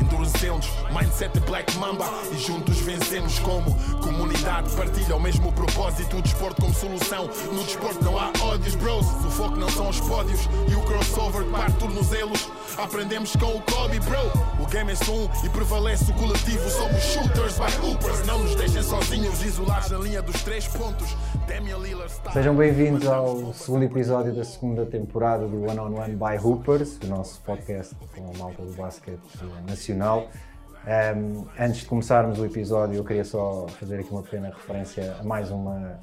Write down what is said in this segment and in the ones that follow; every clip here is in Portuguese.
endurecemos, mindset Black Mamba e juntos vencemos como comunidade. Partilha o mesmo propósito, o desporto como solução. No desporto não há ódios, bros. O foco não são os pódios e o crossover. Aprendemos com o Kobe, bro. O game é só um e prevalece o coletivo. Somos shooters by hoopers. Não nos deixem sozinhos, isolados na linha dos três pontos. Sejam bem-vindos ao segundo episódio da segunda temporada do One on One by Hoopers, o nosso podcast com a malta do basquete nacional. Um, antes de começarmos o episódio, eu queria só fazer aqui uma pequena referência a mais uma,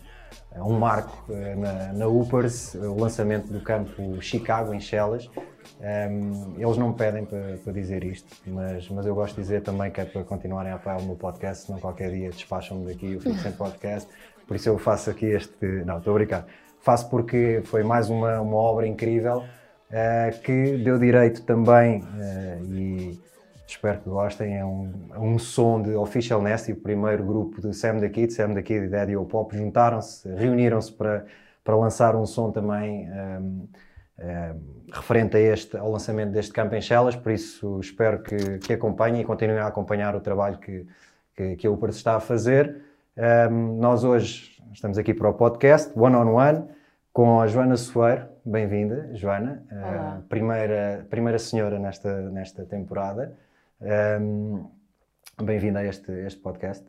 a um marco uh, na, na Hoopers, o lançamento do campo Chicago, em Chelas. Um, eles não me pedem para, para, dizer isto, mas, mas eu gosto de dizer também que é para continuarem a apoiar o meu podcast, senão qualquer dia despacham-me daqui, eu fico sem podcast. Por isso eu faço aqui este. Não, estou a brincar. Faço porque foi mais uma, uma obra incrível uh, que deu direito também, uh, e espero que gostem, é um, um som de Official Nasty, o primeiro grupo de Sam the Kid, Sam the Kid e Daddy O Pop juntaram-se, reuniram-se para, para lançar um som também. Um, um, referente a este, ao lançamento deste campo em Chelas, por isso espero que, que acompanhem e continuem a acompanhar o trabalho que, que, que a Upers está a fazer. Um, nós hoje estamos aqui para o podcast One on One com a Joana Soeiro. Bem-vinda, Joana. Uh, primeira, primeira senhora nesta, nesta temporada. Um, Bem-vinda a este, este podcast.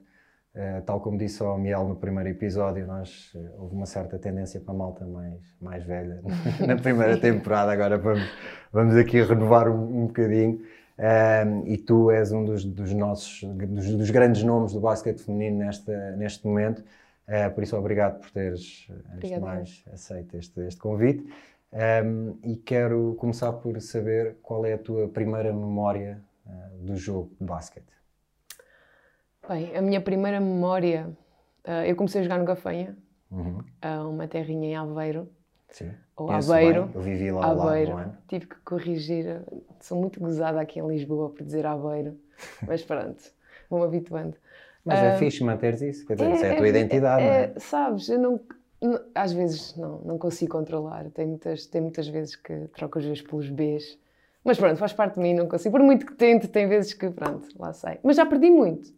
Uh, tal como disse ao Miel no primeiro episódio, nós, uh, houve uma certa tendência para a malta mais, mais velha na primeira temporada. Agora vamos, vamos aqui renovar um, um bocadinho. Um, e tu és um dos, dos nossos dos, dos, grandes nomes do basquete feminino neste, neste momento. Uh, por isso, obrigado por teres, antes de mais, aceito este, este convite. Um, e quero começar por saber qual é a tua primeira memória uh, do jogo de basquete. Bem, a minha primeira memória, uh, eu comecei a jogar no Gafanha, uhum. uma terrinha em Aveiro. Sim. Ou Aveiro. Bem. Eu vivi lá Aveiro. Lá, Tive que corrigir. Sou muito gozada aqui em Lisboa por dizer Aveiro. Mas pronto, vou-me habituando. Mas é fixe manteres isso, quer dizer, é, isso é a tua é, identidade, é, não é? Sabes, eu não, não, às vezes não, não consigo controlar. Tem muitas, tem muitas vezes que troco os Vs pelos Bs. Mas pronto, faz parte de mim, não consigo. Por muito que tente, tem vezes que, pronto, lá sai. Mas já perdi muito.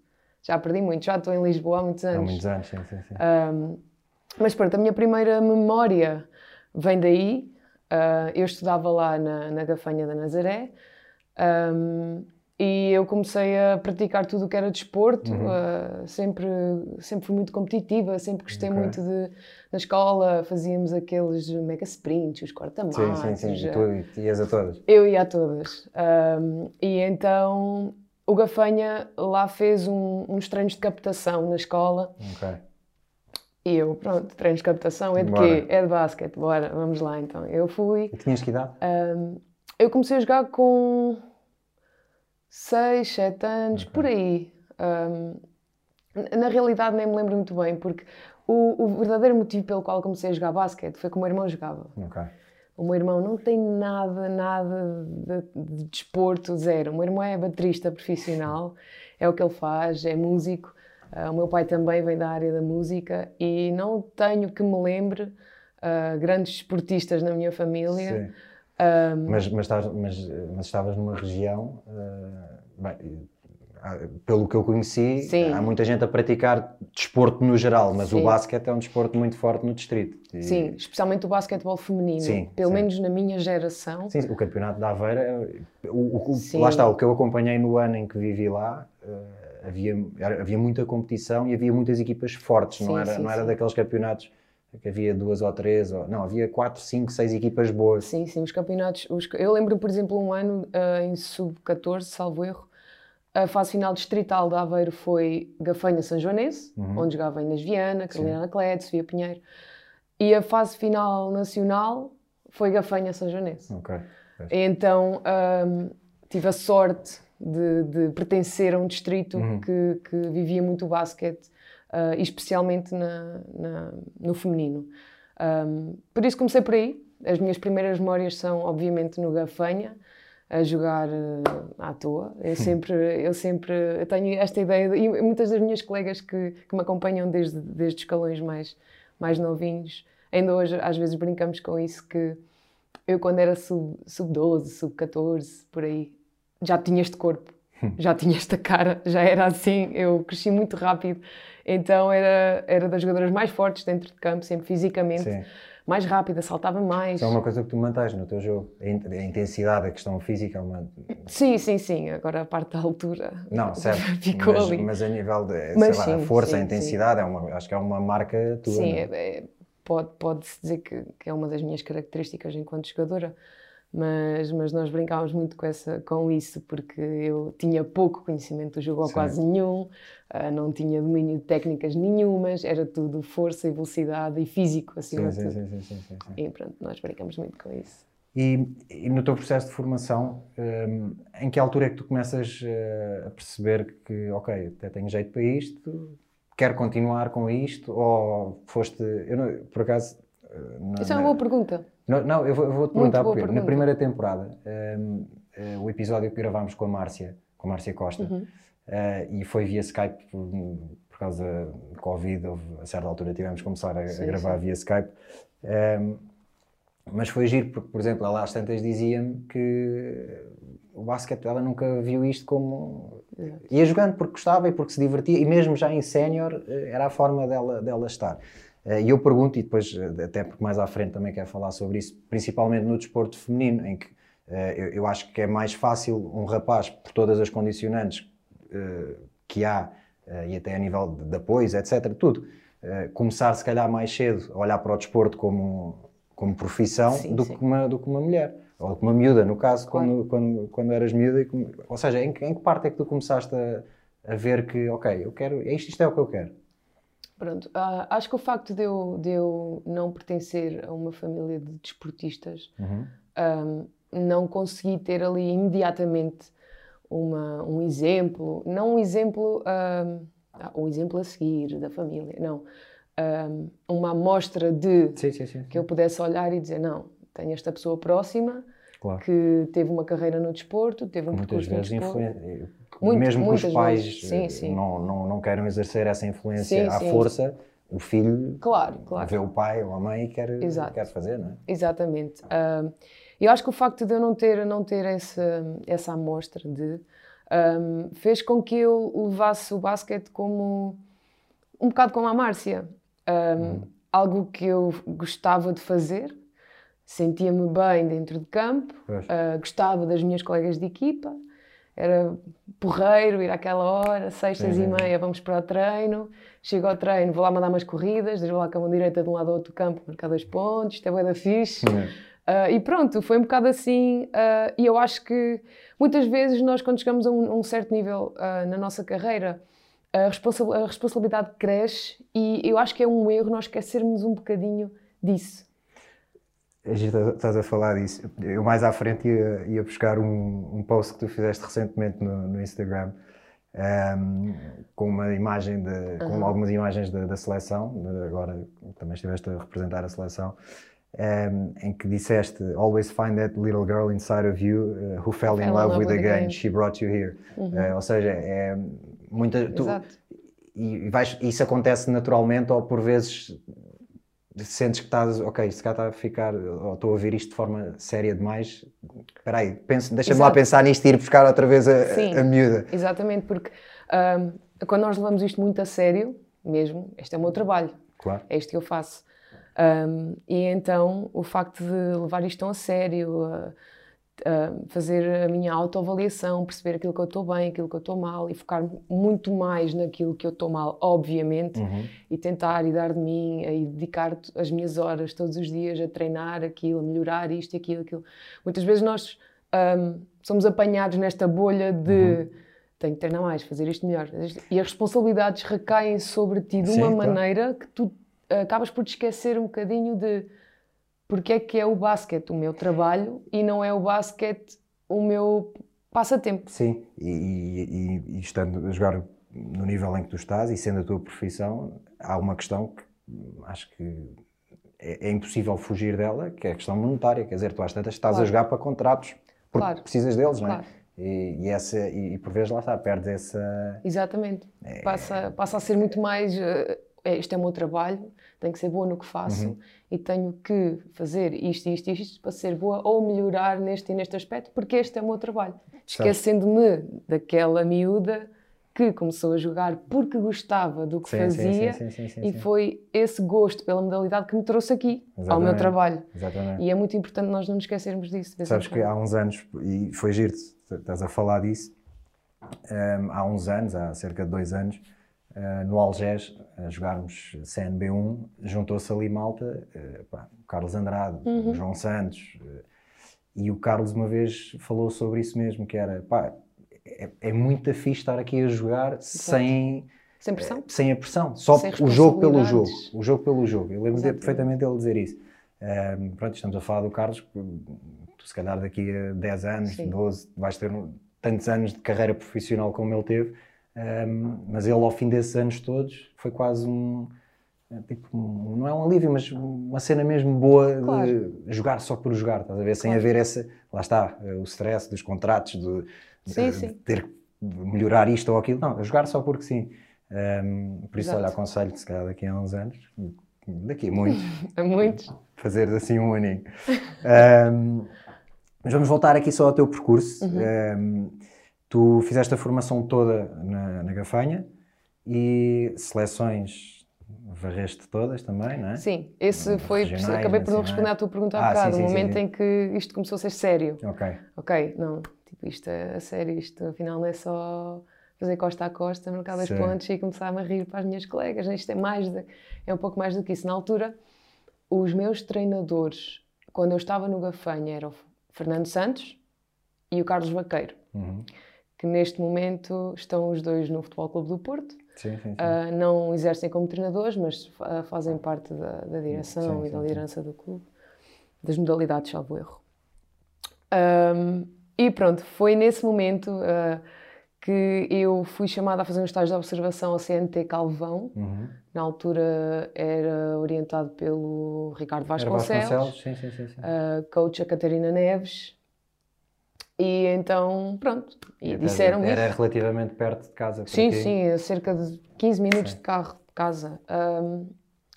Já perdi muito. Já estou em Lisboa há muitos anos. Há muitos anos, sim, sim. sim. Um, mas pronto, a minha primeira memória vem daí. Uh, eu estudava lá na, na Gafanha da Nazaré um, e eu comecei a praticar tudo o que era desporto. Uhum. Uh, sempre, sempre fui muito competitiva, sempre gostei okay. muito de. Na escola fazíamos aqueles mega sprints, os corta-matos. Sim, sim, sim. E tu ias a todas? Eu ia a todas. Um, e então o Gafanha lá fez um, uns treinos de captação na escola. Okay. E eu, pronto, treinos de captação é de bora. quê? É de basquete, bora, vamos lá então. Eu fui. E tinhas que idade? Um, eu comecei a jogar com 6, 7 anos, okay. por aí. Um, na realidade nem me lembro muito bem, porque o, o, verdadeiro motivo pelo qual comecei a jogar basquete foi que o meu irmão jogava. Okay. O meu irmão não tem nada, nada de, de desporto, zero. O meu irmão é baterista profissional, é o que ele faz, é músico. Uh, o meu pai também vem da área da música e não tenho que me lembre uh, grandes esportistas na minha família. Sim. Um, mas, mas, estavas, mas, mas, estavas numa região, uh, bem, pelo que eu conheci, Sim. há muita gente a praticar desporto no geral, mas Sim. o basquete é um desporto muito forte no distrito. E... Sim, especialmente o basquetebol feminino. Sim, pelo menos na minha geração. Sim, o campeonato da Aveira, o, o, lá está, o que eu acompanhei no ano em que vivi lá, uh, havia, havia muita competição e havia muitas equipas fortes, não era, não era daqueles campeonatos que havia duas ou três, ou, não, havia quatro, cinco, seis equipas boas. Sim, sim, os campeonatos. Os, eu lembro, por exemplo, um ano uh, em sub-14, salvo erro, a fase final distrital de Aveiro foi Gafanha São Joanense, uhum. onde jogava Inês Viana, Carolina Anaclete, Sofia Pinheiro. E a fase final nacional foi Gafanha São Joanense. Okay. Então um, tive a sorte de, de, pertencer a um distrito uhum. que, que, vivia muito o basquete, uh, especialmente na, na, no feminino. Um, por isso comecei por aí. As minhas primeiras memórias são, obviamente, no Gafanha. a jogar uh, à toa. Eu sempre, eu sempre eu tenho esta ideia, de, e muitas das minhas colegas que, que me acompanham desde, desde escalões mais, mais novinhos, ainda hoje às vezes brincamos com isso, que eu quando era sub-12, sub sub-14, por aí, já tinha este corpo, já tinha esta cara, já era assim, eu cresci muito rápido, então era, era das jogadoras mais fortes dentro de campo, sempre fisicamente. Sim mais rápida, saltava mais. Isso é uma coisa que tu mantens no teu jogo. A intensidade, a questão física é uma. Sim, sim, sim. Agora a parte da altura. Não, certo. Ficou mas, ali. Mas a nível de mas, lá, sim, a força, sim, a intensidade, é uma, acho que é uma marca tua. Sim, é? é, pode, pode-se dizer que, que é uma das minhas características enquanto jogadora mas, mas nós brincávamos muito com, essa, com isso, porque eu tinha pouco conhecimento do jogo, ou quase nenhum, uh, não tinha domínio de técnicas nenhumas, era tudo força e velocidade e físico, assim sim, sim, sim, sim, sim, sim, E pronto, nós brincamos muito com isso. E, e no teu processo de formação, um, em que altura é que tu começas uh, a perceber que, ok, até tenho jeito para isto, quero continuar com isto, ou foste, eu não, por acaso... Uh, Isso é uma boa pergunta. Não, não eu vou-te vou perguntar porque pergunta. na primeira temporada, um, uh, eh, o episódio que gravámos com a Márcia, com a Márcia Costa, uhum. uh, e foi via Skype por, por causa de Covid, houve, a certa altura tivemos que começar a, sim, a gravar sim. via Skype. Um, mas foi giro, porque, por exemplo, ela às tantas dizia-me que o basquete, ela nunca viu isto como. ia jogando porque gostava e porque se divertia, e mesmo já em sénior, eh, era a forma dela, dela estar. Eh, e eu pergunto, e depois, eh, até porque mais à frente também quero falar sobre isso, principalmente no desporto feminino, em que eh, eu acho que é mais fácil um rapaz, por todas as condicionantes que há, e até a nível de apoios, etc., tudo, começar se calhar mais cedo a olhar para o desporto como, como profissão sim, do, sim. Que uma, do que uma mulher. Ou uma miúda, no caso, claro. quando, quando, quando eras miúda. Ou seja, em, em que parte é que tu começaste a, a ver que, ok, eu quero, isto, isto é o que eu quero? Pronto, uh, acho que o facto de eu, de eu não pertencer a uma família de desportistas, uhum. um, não consegui ter ali imediatamente uma, um exemplo, não um exemplo, um, um exemplo a seguir da família, não, um, uma amostra de sim, sim, sim, que eu pudesse olhar e dizer, não, tenho esta pessoa próxima claro. que teve uma carreira no desporto, teve um Muitas percurso vezes no desporto. Muito, mesmo que os pais sim, sim. Não, não, não queiram exercer essa influência sim, à força, o filho claro, claro. vê o pai ou a mãe e quer, quer fazer, não é? Exatamente. Uh, eu acho que o facto de eu não ter, não ter essa, essa amostra de, um, fez com que eu levasse o basquete como um bocado como a Márcia. Um, hum. Algo que eu gostava de fazer, sentia-me bem dentro de campo, uh, gostava das minhas colegas de equipa, era porreiro, ir àquela hora, sextas uhum. e meia, vamos para o treino. Chego ao treino, vou lá mandar umas corridas, deixo lá com a mão direita de um lado ao outro campo, marcar dois pontos, isto é bué da fixe. Uhum. Uh, e pronto, foi um bocado assim. Uh, e eu acho que muitas vezes nós, quando chegamos a um, um certo nível uh, na nossa carreira, a, responsa a responsabilidade cresce e eu acho que é um erro nós esquecermos um bocadinho disso. Estás a falar disso. Eu mais à frente ia, ia buscar um, um post que tu fizeste recentemente no, no Instagram um, ehm, com uma imagem de, uhum. com algumas imagens da, da seleção. Agora também estiveste a representar a seleção. Um, ehm, em que disseste Always find that little girl inside of you uh, who fell, fell in love, love with the game. game. She brought you here. Uhum. Uh, ou seja, é muita. Tu, Exato. E, vais, isso acontece naturalmente ou por vezes sentes que estás, ok, se cá está a ficar, ou estou a ouvir isto de forma séria demais, espera aí, deixa-me lá pensar nisto e ir buscar outra vez a, Sim, a, a miúda. Exatamente, porque um, quando nós levamos isto muito a sério, mesmo, este é o meu trabalho, claro. é isto que eu faço. Um, e então o facto de levar isto tão a sério, uh, uh, fazer a minha autoavaliação, perceber aquilo que eu estou bem, aquilo que eu estou mal e focar muito mais naquilo que eu estou mal, obviamente, uhum. e tentar e dar de mim e dedicar as minhas horas todos os dias a treinar aquilo, a melhorar isto e aquilo, aquilo. Muitas vezes nós um, somos apanhados nesta bolha de. Uhum tenho que treinar mais, fazer isto melhor. E as responsabilidades recaem sobre ti de uma Sim, maneira claro. que tu acabas por te esquecer um bocadinho de porque é que é o basquete o meu trabalho e não é o basquete o meu passatempo. Sim, e, e, e, estando a jogar no nível em que tu estás e sendo a tua profissão, há uma questão que acho que é, é impossível fugir dela, que é a questão monetária. Quer dizer, tu às tantas estás claro. a jogar para contratos porque Claro. precisas deles, não é? Claro. E, e, essa, e, e por vezes lá está, perdes essa. Exatamente. Passa, passa a ser muito mais. eh, é, isto é o meu trabalho, tenho que ser boa no que faço Uhum. e tenho que fazer isto, isto e isto para ser boa ou melhorar neste e neste aspecto, porque este é o meu trabalho. Esquecendo-me daquela miúda que começou a jogar porque gostava do que Sim, fazia sim, sim, e foi esse gosto pela modalidade que me trouxe aqui, ao meu Exatamente. trabalho. Exatamente. E é muito importante nós não nos esquecermos disso. Sabes que há uns anos, e foi giro, estás a falar disso, hum, há uns anos, há cerca de dois anos, uh, no Algés, a jogarmos CNB1, juntou-se ali malta, uh, pá, o Carlos Andrade, Uhum. o João Santos, uh, e o Carlos uma vez falou sobre isso mesmo, que era, pá, é, é muito fixe estar aqui a jogar sem, Sem pressão? sem a pressão, só o jogo pelo jogo, o jogo pelo jogo. Eu lembro de Exatamente. perfeitamente dele dizer isso. Um, pronto, estamos a falar do Carlos, tu se calhar daqui a 10 anos, Sim. 12, vais ter um- tantos anos de carreira profissional como ele teve, um, mas ele ao fim desses anos todos foi quase um, tipo, um- não é um alívio, mas uma cena mesmo boa Claro. de jogar só por jogar, estás a ver? Sem Claro. haver essa, lá está, eh, o stress dos contratos, de, de- Sim, de sim. ter que melhorar isto ou aquilo, não, jogar só porque sim. Um, por isso, Exato. olha, aconselho-te, se calhar daqui a uns anos, daqui a muito, Há muitos. fazer assim um aninho. Um, mas vamos voltar aqui só ao teu percurso. Uhum. Um, tu fizeste a formação toda na, na Gafanha e seleções varreste todas também, não é? Sim, esse foi. regionais, acabei por não responder à tua pergunta há Ah, bocado, sim, sim, o momento sim. em que isto começou a ser sério. Ok. Ok, não, tipo, isto é a sério, isto afinal não é só fazer costa a costa, marcar dois pontos e começar a rir para as minhas colegas. Isto é mais de- é um pouco mais do que isso. Na altura, os meus treinadores, quando eu estava no Gafanha, eram o Fernando Santos e o Carlos Vaqueiro, Uhum. Que neste momento estão os dois no Futebol Clube do Porto. Sim, sim, sim. Ah, não exercem como treinadores, mas ah, fazem parte da, da direção e da liderança do clube, das modalidades, salvo erro. Ahm, e pronto, foi nesse momento ah, que eu fui chamada a fazer um estágio de observação ao CNT Calvão. Uhum. Na altura era orientado pelo Ricardo Vasconcelos, Vasconcelos? Sim, sim, sim. sim. a coach a Catarina Neves. E então, pronto, e Até disseram-me Era relativamente perto de casa. Sim, aqui. sim, cerca de 15 minutos Sim. de carro de casa. Ahm,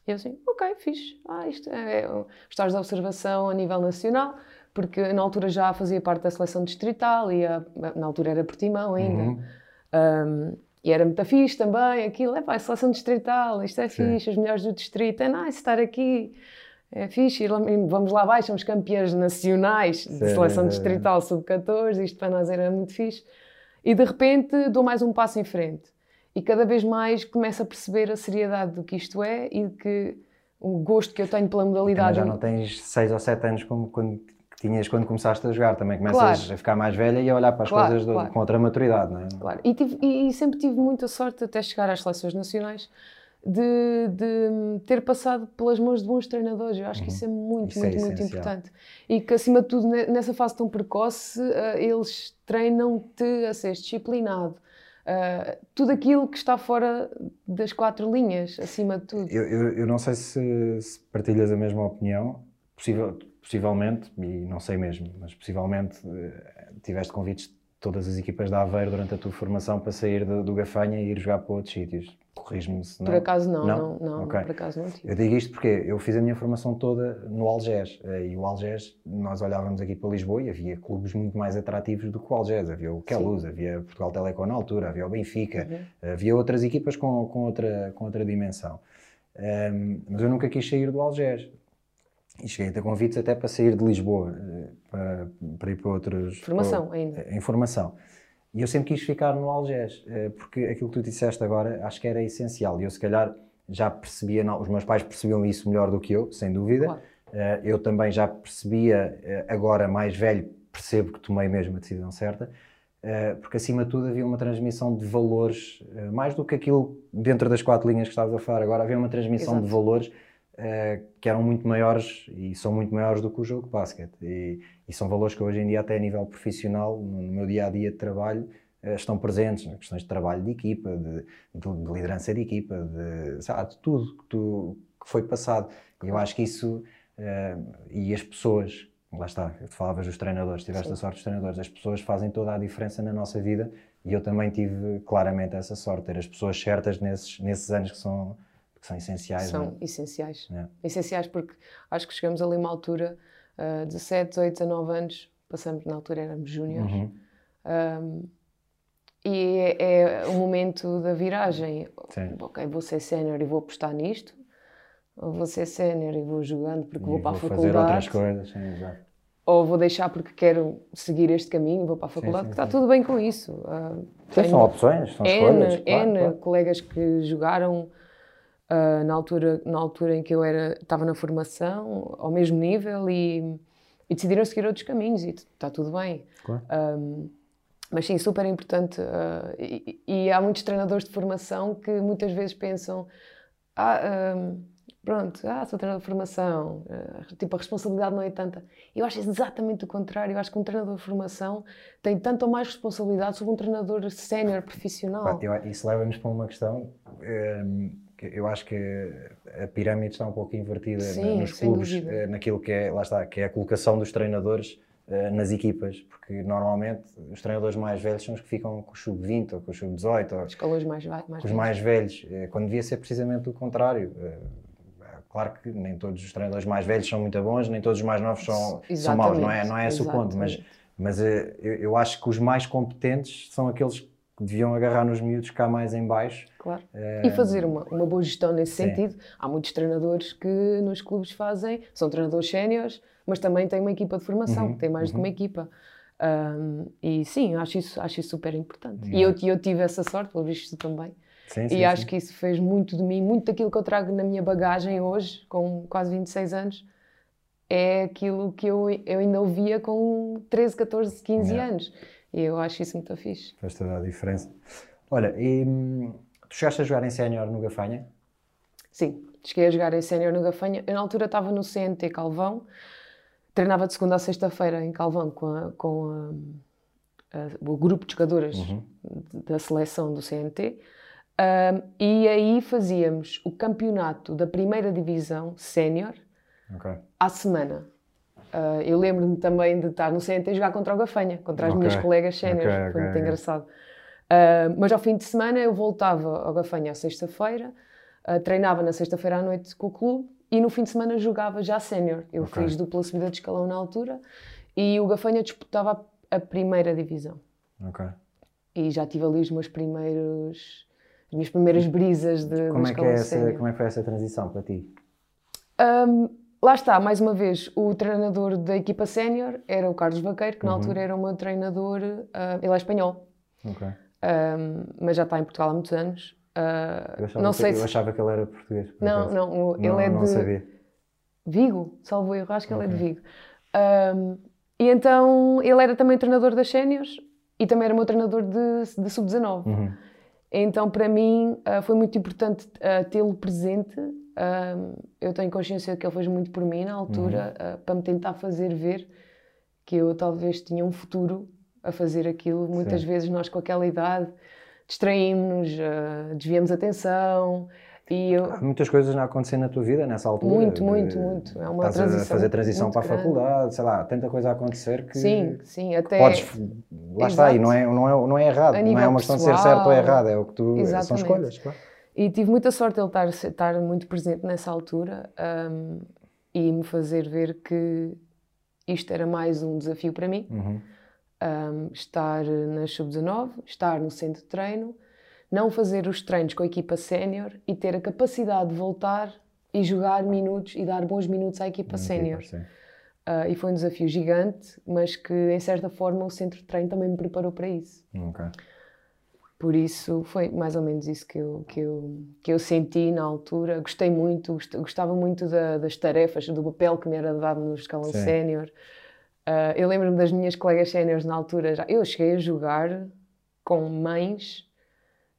E eu assim, ok, fixe. Ah, isto é um estágio de observação a nível nacional, porque na altura já fazia parte da seleção distrital e a- na altura era Portimão ainda. Uhum. Um, e era muito fixe também, aquilo, é pá, seleção distrital, isto é Sim. fixe, os melhores do distrito, é nice estar aqui, é fixe, vamos lá abaixo, somos campeões nacionais de seleção distrital sub-14, isto para nós era muito fixe. E de repente dou mais um passo em frente. E cada vez mais começo a perceber a seriedade do que isto é e que o gosto que eu tenho pela Também modalidade. já não tens 6 ou 7 anos como quando tinhas quando começaste a jogar. Também começas Claro. a ficar mais velha e a olhar para as Claro, coisas do- claro. com outra maturidade, não é? Claro. E, tive- e sempre tive muita sorte até chegar às seleções nacionais de, de ter passado pelas mãos de bons treinadores. Eu acho que isso é muito, Isso é muito, muito essencial. importante. E que, acima de tudo, ne- nessa fase tão precoce, eh, eles treinam-te a ser disciplinado. Eh, tudo aquilo que está fora das quatro linhas, acima de tudo. Eu, eu, eu não sei se, se partilhas a mesma opinião, Possível- possivelmente, e não sei mesmo, mas possivelmente eh, tiveste convites de todas as equipas da Aveiro durante a tua formação para sair do, do Gafanha e ir jogar para outros sítios. Corrijo-me se não. Por acaso não, Não? não, não, Ok. por acaso não tive. Eu digo isto porque eu fiz a minha formação toda no Algés eh, e o Algés, nós olhávamos aqui para Lisboa e havia clubes muito mais atrativos do que o Algés. Havia o Queluz, havia Portugal Telecom na altura, havia o Benfica, Uhum. havia outras equipas com, com, outra, com outra dimensão. Ehm, mas eu nunca quis sair do Algés. E cheguei a ter convites até para sair de Lisboa, eh, para, para ir para outros... Formação para- ainda. em formação. E eu sempre quis ficar no Algés, eh, porque aquilo que tu disseste agora acho que era essencial. E eu, se calhar, já percebia, não, os meus pais percebiam isso melhor do que eu, sem dúvida. Claro. Eh, Eu também já percebia, eh, agora mais velho, percebo que tomei mesmo a decisão certa, porque acima de tudo havia uma transmissão de valores, mais do que aquilo dentro das quatro linhas que estavas a falar agora, havia uma transmissão de Exato. valores eh, que eram muito maiores e são muito maiores do que o jogo de basquete. E, e são valores que hoje em dia, até a nível profissional, no meu dia a dia de trabalho, eh, estão presentes, nas questões de trabalho de equipa, de, de- de liderança de equipa, de, lá, de tudo que, tu- que foi passado. E eu acho que isso, eh, e as pessoas lá está, tu falavas dos treinadores, tiveste Sim. a sorte dos treinadores, as pessoas fazem toda a diferença na nossa vida e eu também tive claramente essa sorte, ter as pessoas certas nesses, nesses anos que são, que são essenciais. São não? É? essenciais. É. Essenciais porque acho que chegamos ali uma altura, uh, 17, 18, 19 anos, passamos, na altura éramos júniores, uhum. um, e é, é, o momento da viragem. Sim. Ok, vou ser sénior e vou apostar nisto, ou vou ser sénior e vou jogando porque e vou para a faculdade. fazer outras coisas, sim, exato ou vou deixar porque quero seguir este caminho, vou para a faculdade, sim, sim, está tudo bem com isso. Uh, são opções, são N, escolhas. Claro, N claro. colegas que jogaram uh, na, altura, na altura em que eu era, estava na formação, ao mesmo nível, e, e decidiram seguir outros caminhos, e está tudo bem. Claro. Um, mas sim, super importante. Uh, e, e, há muitos treinadores de formação que muitas vezes pensam. Ah, um, pronto, ah, sou treinador de formação, uh, tipo, a responsabilidade não é tanta. Eu acho exatamente o contrário. Eu acho que um treinador de formação tem tanto ou mais responsabilidade sobre um treinador sénior, profissional. Isso leva-nos para uma questão. Um, que eu acho que a pirâmide está um pouco invertida Sim, nos clubes, dúvida. naquilo que é, lá está, que é a colocação dos treinadores uh, nas equipas, porque normalmente os treinadores mais velhos são os que ficam com o sub-20 ou com o sub-18, ou os mais, mais, com os mais velhos, uh, quando devia ser precisamente o contrário. Claro que nem todos os treinadores mais velhos são muito bons, nem todos os mais novos são, são maus, não é, não é esse o ponto, mas, mas eh, eu, eu, acho que os mais competentes são aqueles que deviam agarrar nos miúdos cá mais em baixo. Claro. É... E fazer uma, uma boa gestão nesse sim. sentido. Há muitos treinadores que nos clubes fazem, são treinadores séniores, mas também têm uma equipa de formação, uhum. têm mais uhum. de uma equipa. Um, e sim, acho isso, acho isso super importante. E eu, eu tive essa sorte, pelo visto também. Sim, sim, e acho sim. que isso fez muito de mim, muito daquilo que eu trago na minha bagagem hoje, com quase 26 anos, é aquilo que eu, eu ainda ouvia com 13, 14, 15 yeah. anos. E eu acho isso muito fixe. Faz toda a diferença. Olha, e hum, tu chegaste a jogar em sénior no Gafanha? Sim, cheguei a jogar em sénior no Gafanha. Eu, na altura estava no CNT Calvão, treinava de segunda a sexta-feira em Calvão com, a, com a, a, o grupo de jogadoras uhum. da seleção do CNT. Um, e aí fazíamos o campeonato da primeira divisão sénior okay. à semana. Uh, eu lembro-me também de estar no CNT e jogar contra o Gafanha, contra as okay. minhas colegas séniores, okay, foi muito engraçado. Uh, mas ao fim de semana eu voltava ao Gafanha à sexta-feira, uh, treinava na sexta-feira à noite com o clube e no fim de semana jogava já sénior. Eu fiz dupla subida de escalão na altura e o Gafanha disputava a, primeira divisão. E já tive ali os meus primeiros as minhas primeiras brisas de, como é que é essa, Como é que foi essa transição para ti? Um, lá está, mais uma vez, o treinador da equipa sénior era o Carlos Vaqueiro, que na uhum. altura era o meu treinador, uh, ele é espanhol, okay. um, mas já está em Portugal há muitos anos. Uh, eu, não sei que, se... eu achava que ele era português. Não, não, ele não, é de não sabia. Vigo, salvo erro, acho que okay. ele é de Vigo. Um, e então ele era também treinador das séniores e também era meu treinador de, de sub-19. Uhum. Então, para mim, uh, foi muito importante tê-lo presente. Uh, eu tenho consciência de que ele fez muito por mim na altura, uhum. para me tentar fazer ver que eu talvez tinha um futuro a fazer aquilo. Muitas Sim. vezes nós, com aquela idade, distraímos-nos, desviamos a atenção e eu... Há muitas coisas a acontecer na tua vida nessa altura. Muito, muito, muito. É uma Estás transição a fazer transição para a grande. faculdade, sei lá, tanta coisa a acontecer que. Sim, sim, até. Podes. Lá Exato. está, e não é, não é, não é errado. Não é uma questão pessoal, de ser certo ou errado, é o que tu. Exatamente. São escolhas, claro. E tive muita sorte ele estar, estar muito presente nessa altura um, e me fazer ver que isto era mais um desafio para mim. Uhum. Um, estar na Sub-19, estar no centro de treino não fazer os treinos com a equipa sénior e ter a capacidade de voltar e jogar minutos e dar bons minutos à equipa sénior. Uh, e foi um desafio gigante, mas que em certa forma o centro de treino também me preparou para isso. Okay. Por isso foi mais ou menos isso que eu, que eu, que eu senti na altura. Gostei muito, gostava muito da, das tarefas, do papel que me era dado no escalão sénior. Uh, eu lembro-me das minhas colegas séniores na altura. Já, eu cheguei a jogar com mães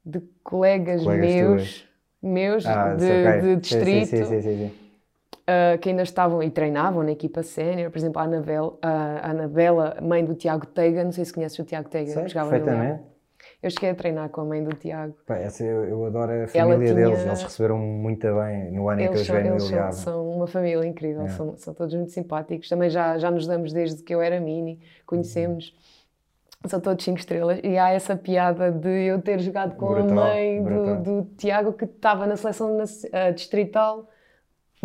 de colegas, colegas meus, meus ah, de, okay. de, distrito, sim, sim, sim, uh, que ainda estavam e treinavam na equipa sénior. Por exemplo, a Anabela, a Anabela, mãe do Tiago Teiga, não sei se conheces o Tiago Teiga, Sei, jogava perfeitamente. Eu cheguei a treinar com a mãe do Tiago. Pá, essa eu, eu adoro a família tinha- deles, eles receberam muito bem no ano em que eu Eles, joguei no eles são, uma família incrível, É. são, são todos muito simpáticos. Também já, já nos damos desde que eu era mini, conhecemos. São todos cinco estrelas. E há essa piada de eu ter jogado com Brutal, a mãe do, do Tiago, que estava na seleção naci- ah, distrital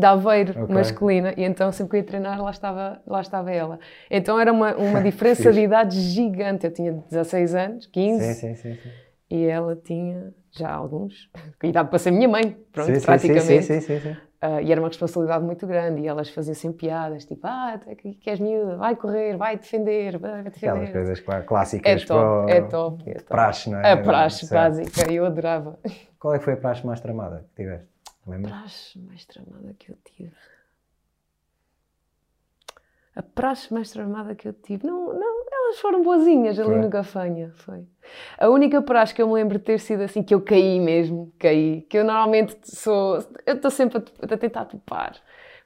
de Aveiro, Ok. masculina. E então, sempre que eu ia treinar, lá estava, lá estava ela. Então era uma, uma diferença de idade gigante. Eu tinha 16 anos, 15, Sim, sim, sim. e ela tinha já alguns. Idade para ser minha mãe, pronto, praticamente. Sim, sim, sim. Ah, e era uma responsabilidade muito grande e elas faziam sempre piadas, tipo, ah, tu é que que és miúda, vai correr, vai defender, vai defender. Aquelas coisas É clássicas top, para é top, é top. praxe, não é? A praxe básica, eu adorava. Qual é que foi a praxe mais tramada que tiveste? Lembra? praxe mais tramada que eu tive. A praxe mais tramada que eu tive. Não, não, elas foram boazinhas ali Foi. no Gafanha, foi. A única praxe que eu me lembro de ter sido assim, que eu caí mesmo, caí, que eu normalmente sou, eu estou sempre a, a tentar topar,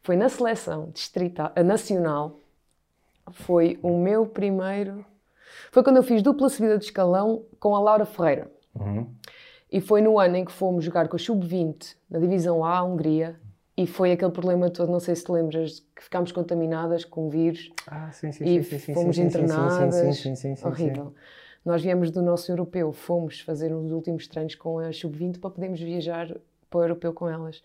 foi na seleção distrital, a nacional, foi o meu primeiro, foi quando eu fiz dupla subida de escalão com a Laura Ferreira. Uhum. E foi no ano em que fomos jogar com a Sub-20 na Divisão A, Hungria, e foi aquele problema todo, não sei se te lembras, que ficámos contaminadas com vírus Ah, sim, sim, e sim, sim, fomos sim, internadas. Sim, sim, sim, sim, horrível. Nós viemos do nosso europeu, fomos fazer uns últimos treinos com a Sub-20 para podermos viajar para o europeu com elas.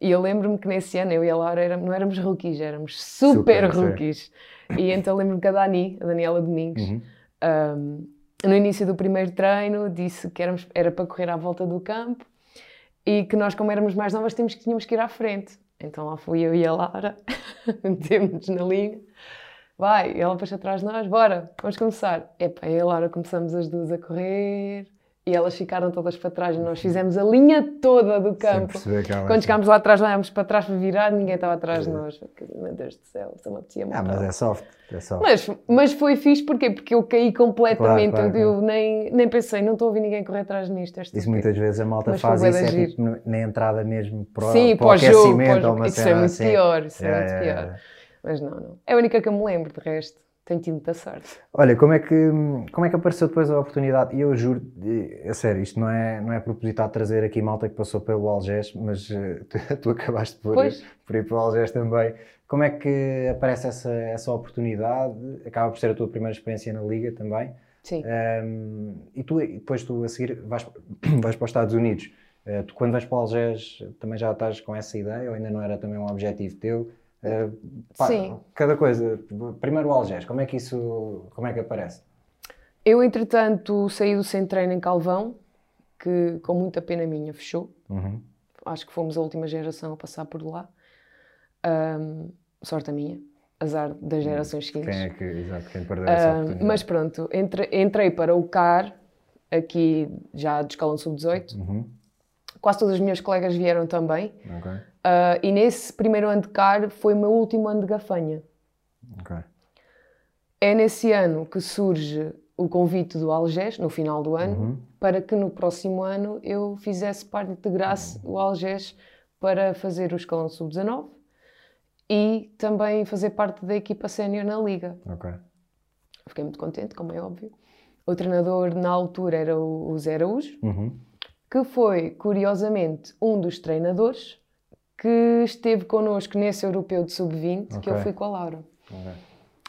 E eu lembro-me que nesse ano eu e a Laura éramos, não éramos rookies, éramos super, Super, rookies. E então lembro-me que a Dani, a Daniela Domingos, Uhum. um, no início do primeiro treino, disse que éramos, era para correr à volta do campo e que nós, como éramos mais novas, tínhamos, tínhamos que ir à frente. Então lá fui eu e a Laura, metemos-nos na linha, vai, ela depois atrás de nós, bora, vamos começar. Epá, eu e a Laura começamos as duas a correr e elas ficaram todas para trás e nós fizemos a linha toda do campo. Quando chegámos lá atrás, olhámos para trás para virar, ninguém estava atrás de nós. Meu Deus do céu, isso me apetecia Ah, matar. mas é soft. É soft. Mas, mas foi fixe, porquê? Porque eu caí completamente. Claro, claro, eu eu nem, nem pensei, não estou a ouvir ninguém correr atrás de mim. Isto é Isso muitas vezes a malta Mas faz isso é tipo na entrada mesmo para, o- Sim, para o para o jogo. para ou uma. Isso cena é muito assim. pior. Isso Yeah, é muito yeah, pior. Mas não, não. É a única que eu me lembro, de resto. Tenho tido muita sorte. Olha, como é, que, como é que apareceu depois a oportunidade? E eu juro, a sério, isto não é, não é propositado trazer aqui malta que passou pelo Algés, mas eh, tu, tu acabaste por, Pois. por ir para o Algés também. Como é que aparece essa, essa oportunidade? Acaba por ser a tua primeira experiência na Liga também. Sim. Um, e, tu, depois tu a seguir vais, vais para os Estados Unidos. Uh, tu quando vais para o Algés também já estás com essa ideia ou ainda não era também um objetivo teu? Uh, pá, Sim. Cada coisa. Primeiro o Algés, como é que isso como é que aparece? Eu, entretanto, saí do centro treino em Calvão, que com muita pena minha fechou. Uhum. Acho que fomos a última geração a passar por lá. Ahm, sorte a minha. Azar das gerações seguintes. Quem é que, exato, quem perdeu essa oportunidade? mas pronto, entre- entrei para o CAR, aqui já de escalão sub-18. Uhum. Quase todas as minhas colegas vieram também. Ok, Ah, e nesse primeiro ano de CAR foi o meu último ano de gafanha. ok. É nesse ano que surge o convite do Algés, no final do ano, Uhum. para que no próximo ano eu fizesse parte, integrasse o Algés para fazer o escalão sub-19 e também fazer parte da equipa sénior na Liga. ok. Fiquei muito contente, como é óbvio. O treinador na altura era o, o Zé Araújo, Uhum. Que foi, curiosamente, um dos treinadores que esteve connosco nesse europeu de sub-20, que eu fui com a Laura. ok.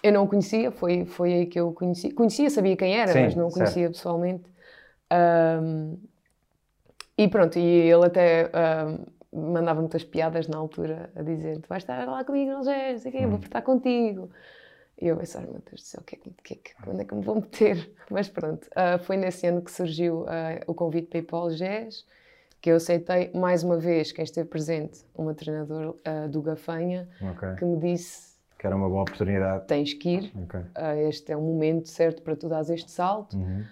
Eu não o conhecia, foi, foi aí que eu o conheci. Conhecia, sabia quem era, Sim, mas não o certo. conhecia pessoalmente. Ahm, e pronto, e ele até ahm, mandava muitas piadas na altura a dizer: Tu vais estar lá comigo, não sei, sei o quê, Hum. vou estar contigo. E eu pensar: Meu Deus do céu, que é que, que, é onde é que me vou meter? Mas pronto, ah, foi nesse ano que surgiu ah, o convite para ir para o Algés, que eu aceitei. Mais uma vez, quem esteve presente, uma treinadora ah, do Gafanha, Ok. que me disse: Que era uma boa oportunidade. Tens que ir. Ok. Ah, este é o momento certo para tu dares este salto. Uhum.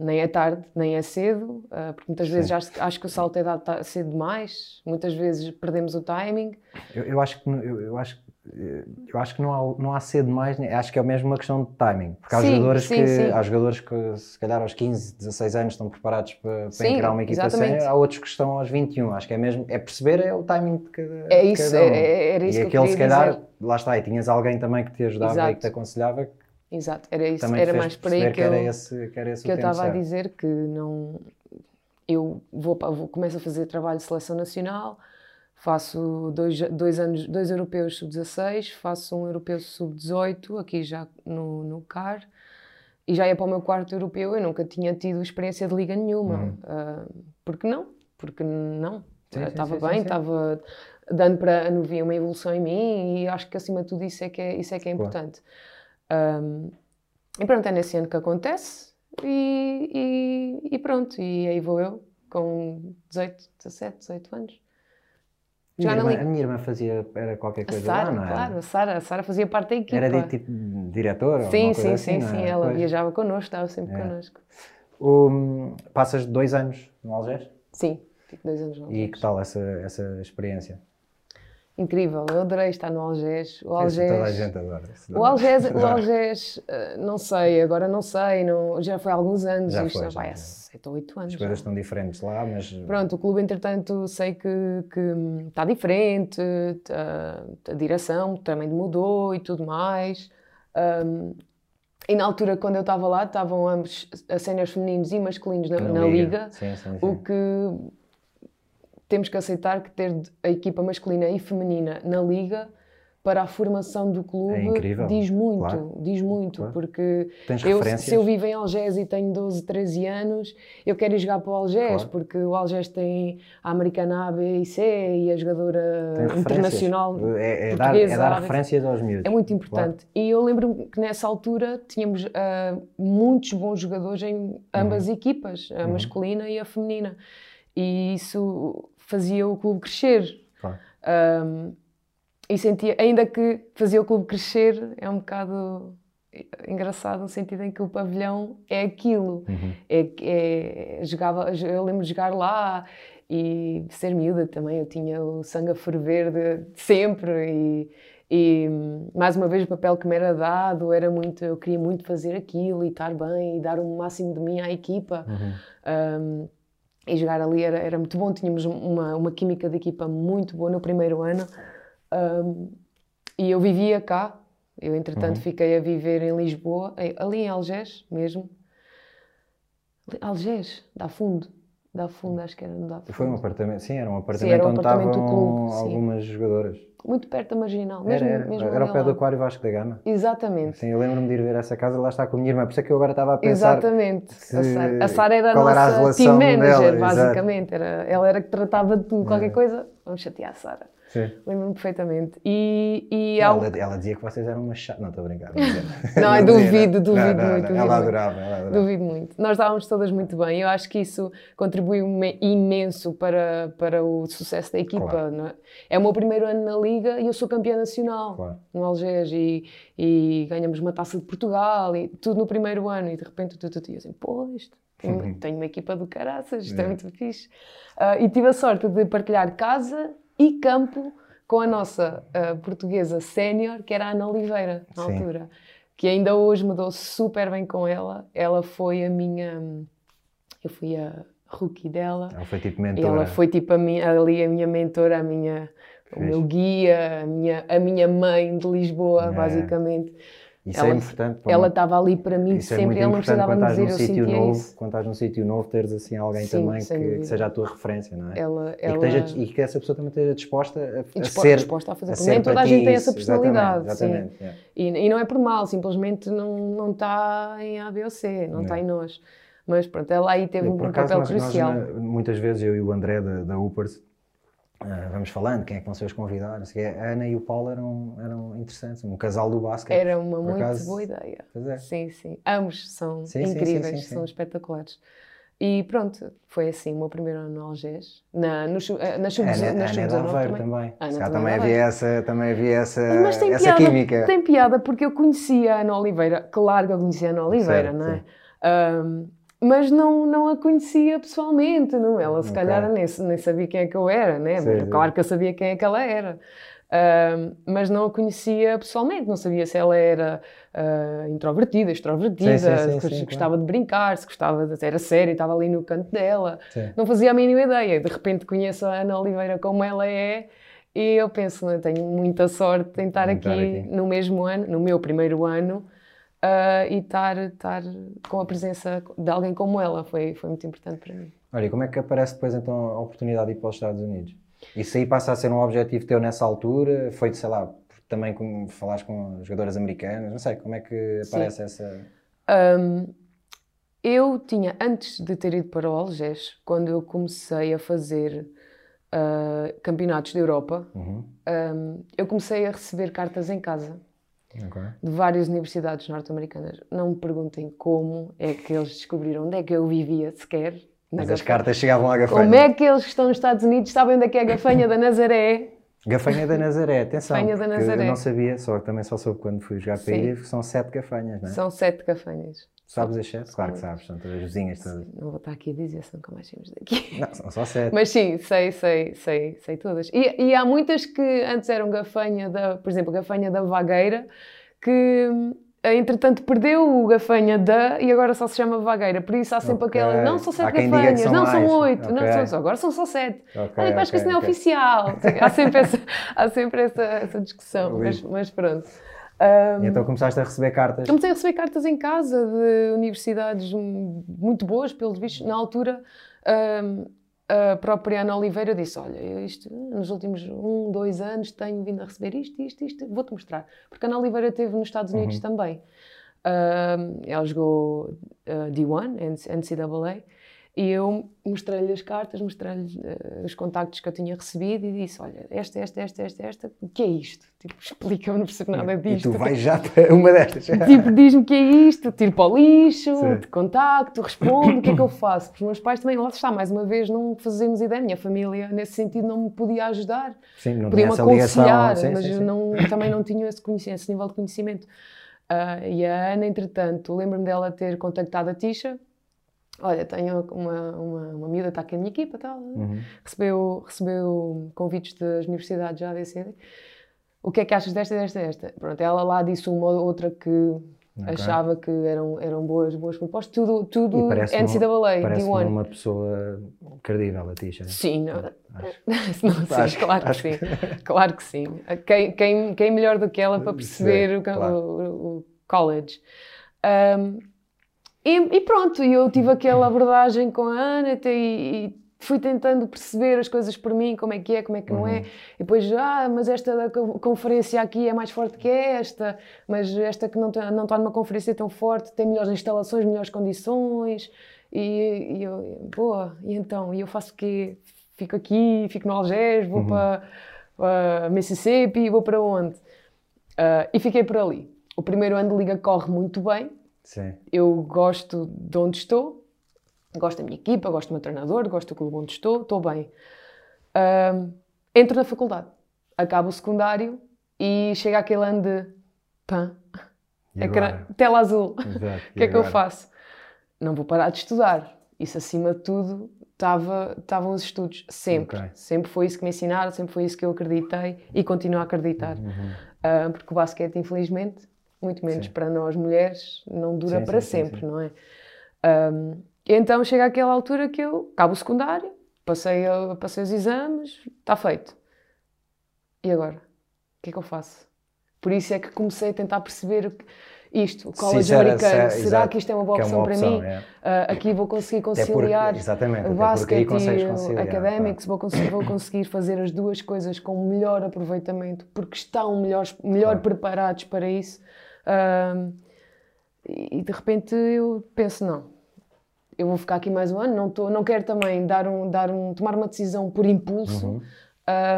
Nem é tarde, nem é cedo, ah, porque muitas vezes Sim. acho, acho que o salto é dado cedo demais, muitas vezes perdemos o timing. Eu, eu acho que eu, eu acho eu acho que não há, não há cedo mais, né? acho que é mesmo uma questão de timing, porque há Sim, jogadores sim, que sim. há jogadores que se calhar aos 15, 16 anos estão preparados para, para encarar uma equipa sénior, há outros que estão aos 21, acho que é mesmo, é perceber é o timing de cada É isso, cada um. é- é- era isso e que aquele se calhar, dizer. lá está, e tinhas alguém também que te ajudava e Exato. que te aconselhava, exato. Era, isso, também era mais por aí que, eu, era esse, que era esse o que eu estava a certo. dizer que não. Eu vou, vou, começo a fazer trabalho de seleção nacional, faço dois, dois, anos, dois europeus sub-16, faço um europeu sub-18, aqui já no, no CAR, e já ia para o meu quarto europeu. Eu nunca tinha tido experiência de liga nenhuma. Ah, porque não? Porque não. Estava bem, estava dando para. Não via uma evolução em mim e acho que acima de tudo isso é que é, isso é, que é Claro. importante. Um, e pronto, é nesse ano que acontece e, e, e pronto, e aí vou eu com 18, 17, 18 anos. Minha irmã- a minha irmã fazia era qualquer coisa Sara, lá, não era? claro, a Sara, a Sara fazia parte da equipa. Era de, tipo diretora? sim, sim, sim, assim, sim, era? ela Pois. viajava connosco, estava sempre É. connosco. O- passas dois anos no Algés? Sim, tive dois anos no E Algés. que tal essa, essa experiência? Incrível, eu adorei estar no Algés. O Algés, Toda a gente adora. O Algés, o Algés eh, não sei, agora não sei, não, já foi há alguns anos, Já isto foi, já vai há foi. 7 ou 8 anos. As coisas já. estão diferentes lá, mas Pronto, o clube, entretanto, sei que, que hum, está diferente, tá- a direção também mudou e tudo mais. Hum, e na altura, quando eu estava lá, estavam ambos, a séniores femininos e masculinos na, na liga, Sim, sim, sim. o que temos que aceitar que ter a equipa masculina e feminina na liga para a formação do clube É diz muito, claro. diz muito, Claro. porque eu, se eu vivo em Algés e tenho 12, 13 anos, eu quero ir jogar para o Algés, Claro. porque o Algés tem a americana A, B e C e a jogadora internacional É, é dar, é dar referências aos miúdos. É muito importante. E eu lembro-me que nessa altura tínhamos ah, muitos bons jogadores em ambas Uhum. equipas, a masculina e a feminina. E isso fazia o clube crescer. Claro. Um, e sentia, ainda que fazia o clube crescer, é um bocado engraçado no sentido em que o pavilhão é aquilo. Uhum. É, é, jogava, eu lembro de jogar lá e ser miúda também, eu tinha o sangue a ferver de, de sempre e, e, mais uma vez o papel que me era dado era muito, eu queria muito fazer aquilo e estar bem e dar o máximo de mim à equipa. Um, e jogar ali era, era muito bom, tínhamos uma, uma química de equipa muito boa no primeiro ano. Um, e eu vivia cá, eu entretanto fiquei a viver em Lisboa, ali em Algés mesmo. Algés, dá fundo, dá fundo, acho que era no dá fundo. Foi um apartamento, sim, era um apartamento era um onde apartamento estavam clube, sim. algumas jogadoras. Muito perto da Marginal, Era, mesmo, era, mesmo era ao pé do. Aquário Vasco da Gama. Exatamente. Sim, eu lembro-me de ir ver essa casa, lá está com a minha irmã, por isso é que eu agora estava a pensar. Exatamente. A Sara, era a qual era a nossa team manager, dela, basicamente. Era, ela era que tratava de tudo, qualquer coisa, vamos chatear a Sara. Lembro-me perfeitamente. E, e Ela, ela dizia que vocês eram uma chata. Não, estou a brincar. Não, eu duvido, duvido Não, não, muito, não. Ela adorava, ela adorava. Duvido muito. Nós estávamos todas muito bem. Eu acho que isso contribuiu me- imenso para, para o sucesso da equipa. Claro. é? é o meu primeiro ano na Liga e eu sou campeã nacional Claro. no Algés e, e ganhamos uma taça de Portugal e tudo no primeiro ano. E de repente tu, tu, tu, eu assim, pô, isto, tenho, tenho uma equipa do caraças, isto é, muito fixe. Ah, e tive a sorte de partilhar casa e campo com a nossa ah, portuguesa sénior, que era a Ana Oliveira, na Sim. altura que ainda hoje me dou super bem com ela. Ela foi a minha. Eu fui a rookie dela. Ela foi tipo mentora. ela foi tipo a minha, ali a minha mentora, a minha, o meu guia, a minha, a minha mãe de Lisboa, É. basicamente. Isso ela- é importante. Ela estava ali para mim Isso é sempre, muito ela não precisava quando me dizer, eu sítio novo, isso. quando estás num sítio novo, teres assim alguém Sim, também que, que seja a tua referência, não é? Ela, E, que ela... esteja- e que essa pessoa também esteja disposta a, a ser disposta a fazer, a nem toda a gente tem essa. Exatamente, personalidade, sim. Exatamente, é. E, e não é por mal, simplesmente não, não está em A, B ou C, não Não. está em nós. Mas pronto, ela aí teve Eu, um papel acaso, nós, crucial. muitas vezes eu e o André da, da Upers ah, vamos falando, quem é que vão ser os convidados, a Ana e o Paulo eram, eram interessantes, um casal do basquete. Era uma muito acaso- boa ideia. Pois é. Sim, sim. Ambos são Sim, incríveis, sim, sim. são espetaculares. E pronto, foi assim o meu primeiro ano no Algés. Na, no, eh, na sub, Ana, na Ana sub de 19 Aveiro também. também. Ana também também é havia essa, também havia essa, Mas tem essa piada, química. tem piada porque eu conhecia a Ana Oliveira. Claro que eu conhecia a Ana Oliveira, Certo, não é? Mas não, não a conhecia pessoalmente, não? Ela se Ok. calhar nem, nem sabia quem é que eu era, né? Sim, sim. Claro que eu sabia quem é que ela era. Ahm, mas não a conhecia pessoalmente, não sabia se ela era ah, introvertida, extrovertida, Sim, sim, se gostava de brincar, se gostava de. era séria, estava ali no canto dela. Não fazia a mínima ideia. De repente conheço a Ana Oliveira como ela é e eu penso, não, tenho muita sorte em estar aqui, estar aqui. no mesmo ano, no meu primeiro ano, uh, e estar, estar com a presença de alguém como ela foi, foi muito importante para mim. Olha, e como é que aparece depois então a oportunidade de ir para os Estados Unidos? Isso aí passa a ser um objetivo teu nessa altura? Foi, sei lá, também como falaste com jogadoras americanas, não sei, como é que aparece Sim. essa... Um, eu tinha, antes de ter ido para o Algés, quando eu comecei a fazer uh, campeonatos da Europa, uhum. um, eu comecei a receber cartas em casa. Okay. De várias universidades norte-americanas. Não me perguntem como é que eles descobriram onde é que eu vivia sequer. Mas as cartas chegavam à gafanha. Como é que eles que estão nos Estados Unidos sabem onde é que é a gafanha da Nazaré? Gafanha da Nazaré, atenção. Gafanha da Nazaré. Eu não sabia, só também só soube quando fui jogar para aí, são sete gafanhas, não é? São sete gafanhas. Sabes as sete? Claro que sabes, são todas vizinhas todas. Não vou estar aqui a dizer, são nunca mais saímos daqui. Não, são só sete. Mas sim, sei, sei, sei, sei todas. E, e há muitas que antes eram gafanha da, por exemplo, gafanha da vagueira, que eh, entretanto perdeu o gafanha da e agora só se chama vagueira. Por isso há sempre okay. aquela, não são sete gafanhas, são não mais. são oito, okay. não são, agora são só sete. Okay, Olha, acho que isso não é oficial. há sempre essa, há sempre essa, essa discussão, mas, mas pronto. Um, então começaste a receber cartas? Comecei a receber cartas em casa de universidades muito boas, pelos vistos. Na altura, um, a própria Ana Oliveira disse: Olha, isto, nos últimos um, dois anos tenho vindo a receber isto, isto, isto, vou-te mostrar. Porque a Ana Oliveira esteve nos Estados Unidos uhum. também. Um, ela jogou uh, D1, NCAA, e eu mostrei-lhe as cartas, mostrei-lhe uh, os contactos que eu tinha recebido e disse: Olha, esta, esta, esta, esta, esta, o que é isto? Tipo, explica-me, não percebo nada disto. E tu vais já para uma destas. Tipo, diz-me o que é isto, tiro para o lixo, Sim. de contacto, respondo, o que é que eu faço? Porque os meus pais também, lá está, mais uma vez, não fazemos ideia. A minha família, nesse sentido, não me podia ajudar. Sim, não Podia-me aconselhar, sim, mas sim, sim. Não, também não tinha esse, esse nível de conhecimento. Uh, e a Ana, entretanto, lembro-me dela ter contactado a Tisha olha, tenho uma, uma, uma miúda, está aqui na minha equipa, tal. Uhum. Recebeu, recebeu convites das universidades já ADCD. O que é que achas desta, desta, desta? Pronto, ela lá disse uma ou outra que okay. achava que eram, eram boas, boas propostas. Tudo, tudo NCAA, parece D1. uma pessoa credível, a Tisha. Sim, não, acho. não, sim, acho, claro acho que sim. Que... Claro que sim. Quem, quem, quem melhor do que ela para perceber sim, o, claro. o, o, college? Um, e, e, pronto, eu tive aquela abordagem com a Ana e, e, fui tentando perceber as coisas por mim, como é que é, como é que não é. Uhum. E depois, ah, mas esta conferência aqui é mais forte que esta, mas esta que não está não tá numa conferência tão forte tem melhores instalações, melhores condições. E, e eu, boa, e então? E eu faço o quê? Fico aqui, fico no Algés, vou uhum. para, para Mississippi, vou para onde? Uh, e fiquei por ali. O primeiro ano de liga corre muito bem, Sim. Eu gosto de onde estou, gosto da minha equipa, gosto do meu treinador, gosto do clube onde estou, estou bem. Um, entro na faculdade, acabo o secundário e chega aquele ano de pã, ecrã, tela azul. O que é que eu faço? Não vou parar de estudar. Isso acima de tudo estavam os estudos, sempre. Okay. Sempre foi isso que me ensinaram, sempre foi isso que eu acreditei e continuo a acreditar. Uhum. Uh, porque o basquete, infelizmente, muito menos sim. para nós mulheres, não dura sim, para sim, sempre, não é? Um, então chega àquela altura que eu acabo o secundário, passei, passei os exames, está feito. E agora? O que é que eu faço? Por isso é que comecei a tentar perceber isto, o college Sim, americano, será, será que isto é uma boa opção, é uma opção para mim? É. Uh, aqui vou conseguir conciliar o basquete e o academics, vou, conseguir, vou conseguir fazer as duas coisas com melhor aproveitamento, porque estão melhor, melhor claro. preparados para isso e de repente eu penso, não, eu vou ficar aqui mais um ano, não, tô, não quero também dar um, dar um, tomar uma decisão por impulso, uhum.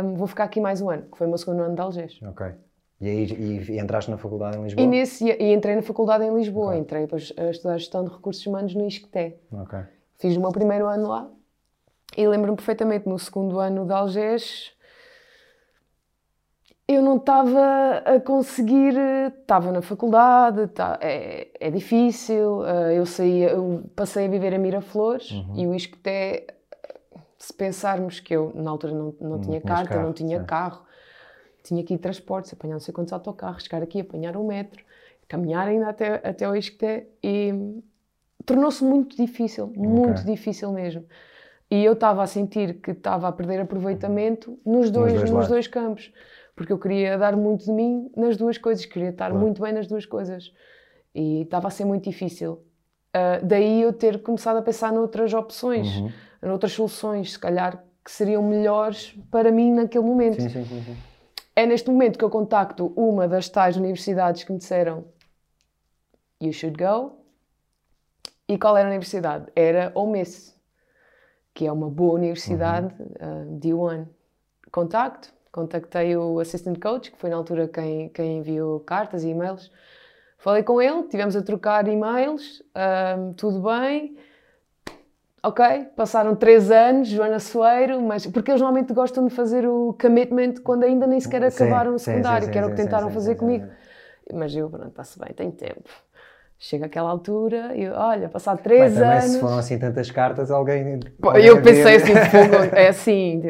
um, vou ficar aqui mais um ano, que foi o meu segundo ano de Algés. Ok. E aí e, entraste na faculdade em Lisboa? E, nesse, e entrei na faculdade em Lisboa, okay. entrei depois a estudar gestão de recursos humanos no ISCTE. Ok. Fiz o meu primeiro ano lá e lembro-me perfeitamente, no segundo ano de Algés, eu não estava a conseguir, estava na faculdade, tá, é, é difícil, uh, eu saí, eu passei a viver a Miraflores uhum. e o Isqueté, se pensarmos que eu na altura não, não, tinha carta, carro, não tinha sim. carro, tinha que ir transportes, apanhar não sei quantos autocarros, chegar aqui, apanhar um metro, caminhar ainda até, até o Isqueté e tornou-se muito difícil, okay. muito difícil mesmo. E eu estava a sentir que estava a perder aproveitamento nos dois, nos dois, nos dois campos porque eu queria dar muito de mim nas duas coisas, queria estar claro. muito bem nas duas coisas. e estava a ser muito difícil. Uh, daí eu ter começado a pensar noutras opções, Uhum. noutras soluções, se calhar que seriam melhores para mim naquele momento. Sim, sim, sim. É neste momento que eu contacto uma das tais universidades que me disseram You should go. E qual era a universidade? Era Ole Miss, que é uma boa universidade, uh, D1. Contacto, contactei o assistant coach, que foi na altura quem, quem enviou cartas e e-mails. Falei com ele, tivemos a trocar e-mails, um, tudo bem. Ok, passaram três anos, Joana Soeiro, mas porque eles normalmente gostam de fazer o commitment quando ainda nem sequer Sim, acabaram o sim, secundário, sim, que era o sim, que sim, tentaram sim, fazer sim, comigo. sim. Mas eu, pronto, está-se bem, tenho tempo. Chega àquela altura e olha, passado três também anos. se foram assim tantas cartas, alguém. Pô, alguém Eu pensei assim, fogo, é assim,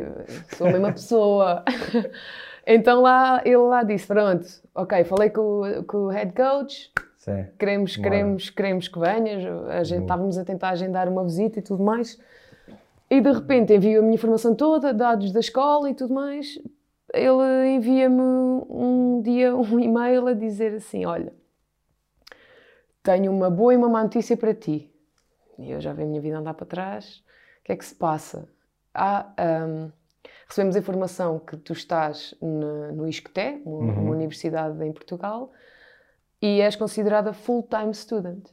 sou a mesma pessoa. Então lá, ele lá disse, pronto, ok, falei com, o- com o head coach, Sim. queremos, Bora. queremos, queremos que venhas, a gente estávamos a tentar agendar uma visita e tudo mais. E de repente envio a minha informação toda, dados da escola e tudo mais. Ele envia-me um dia um e-mail a dizer assim: Olha, tenho uma boa e uma má notícia para ti. E eu já vi a minha vida andar para trás. O que é que se passa? Há, hum, recebemos a informação que tu estás na- no ISCTE, uma, uma universidade em Portugal, e és considerada full-time student.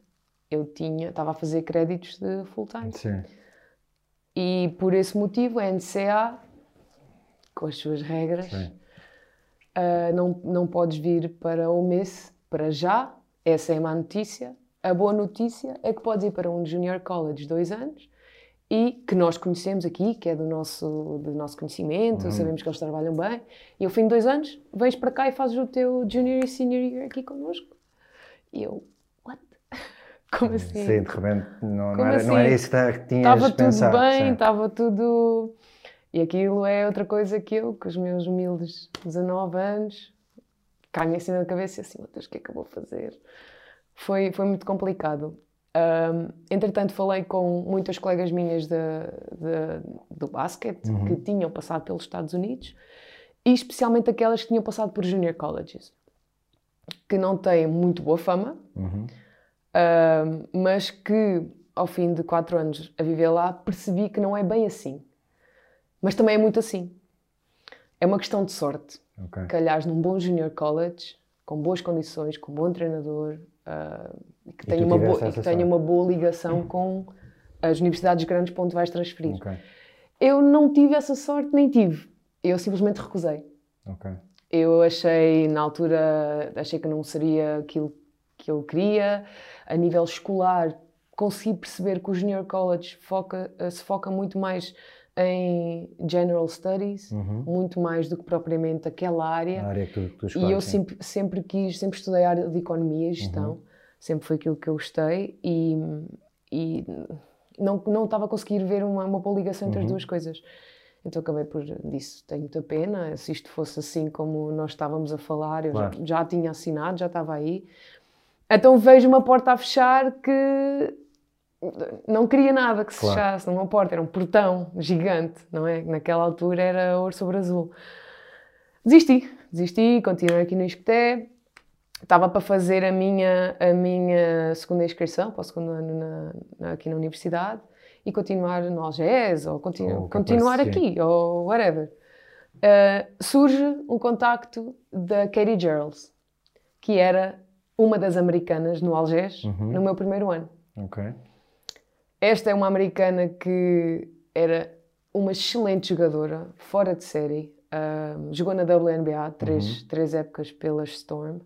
Eu tinha, estava a fazer créditos de full-time. Sim. E por esse motivo a NCA, com as suas regras, ah, não, não podes vir para o MES para já. Essa é a má notícia. A boa notícia é que podes ir para um Junior College dois anos e que nós conhecemos aqui, que é do nosso, do nosso conhecimento, sabemos que eles trabalham bem. E ao fim de dois anos, vens para cá e fazes o teu Junior e Senior Year aqui connosco. E eu, what? Como assim? Sim, de repente não, não, era, não era assim? isso que tá- que tinhas Estava tudo pensado. bem, estava tudo. E aquilo é outra coisa que eu, com os meus humildes 19 anos, cai-me assim na cabeça e assim, meu Deus, o que é que eu vou fazer? Foi, foi muito complicado. Ahm, entretanto, falei com muitas colegas minhas da- da- do basquete Uhum. que tinham passado pelos Estados Unidos e especialmente aquelas que tinham passado por junior colleges, que não têm muito boa fama, Uhum. Ahm, mas que ao fim de quatro anos a viver lá percebi que não é bem assim. Mas também é muito assim. É uma questão de sorte. Ok. Calhares num bom junior college, com boas condições, com um bom treinador, e que E tenha uma, boa, que tenha uma boa ligação com as universidades grandes para onde vais transferir. Ok. Eu não tive essa sorte, nem tive. Eu simplesmente recusei. Ok. Eu achei, na altura, achei que não seria aquilo que eu queria. A nível escolar, consegui perceber que o Junior College foca, se foca muito mais em General Studies, muito mais do que propriamente aquela área. A área que tu, tu E eu sim. sempre, sempre quis, sempre estudei a área de economia e gestão, sempre foi aquilo que eu gostei e, e não, não estava a conseguir ver uma, uma boa ligação entre as duas coisas. Então acabei por disse, tenho muita pena, se isto fosse assim como nós estávamos a falar, eu já- Claro. já, tinha assinado, já estava aí. Então vejo uma porta a fechar que não queria nada que se Claro. fechasse, não uma porta, era um portão gigante, não é? Naquela altura era ouro sobre azul. Desisti, desisti, continuei aqui no Isqueté. Estava para fazer a minha, a minha segunda inscrição para o segundo ano na- na- aqui na universidade e continuar no Algés ou continu, Ou que continuar aqui ou whatever. Uh, surge um contacto da Katie Gerals, que era uma das americanas no Algés Uhum. no meu primeiro ano. Ok. Esta é uma americana que era uma excelente jogadora, fora de série. Ahm, jogou na WNBA três, três épocas pela Storm.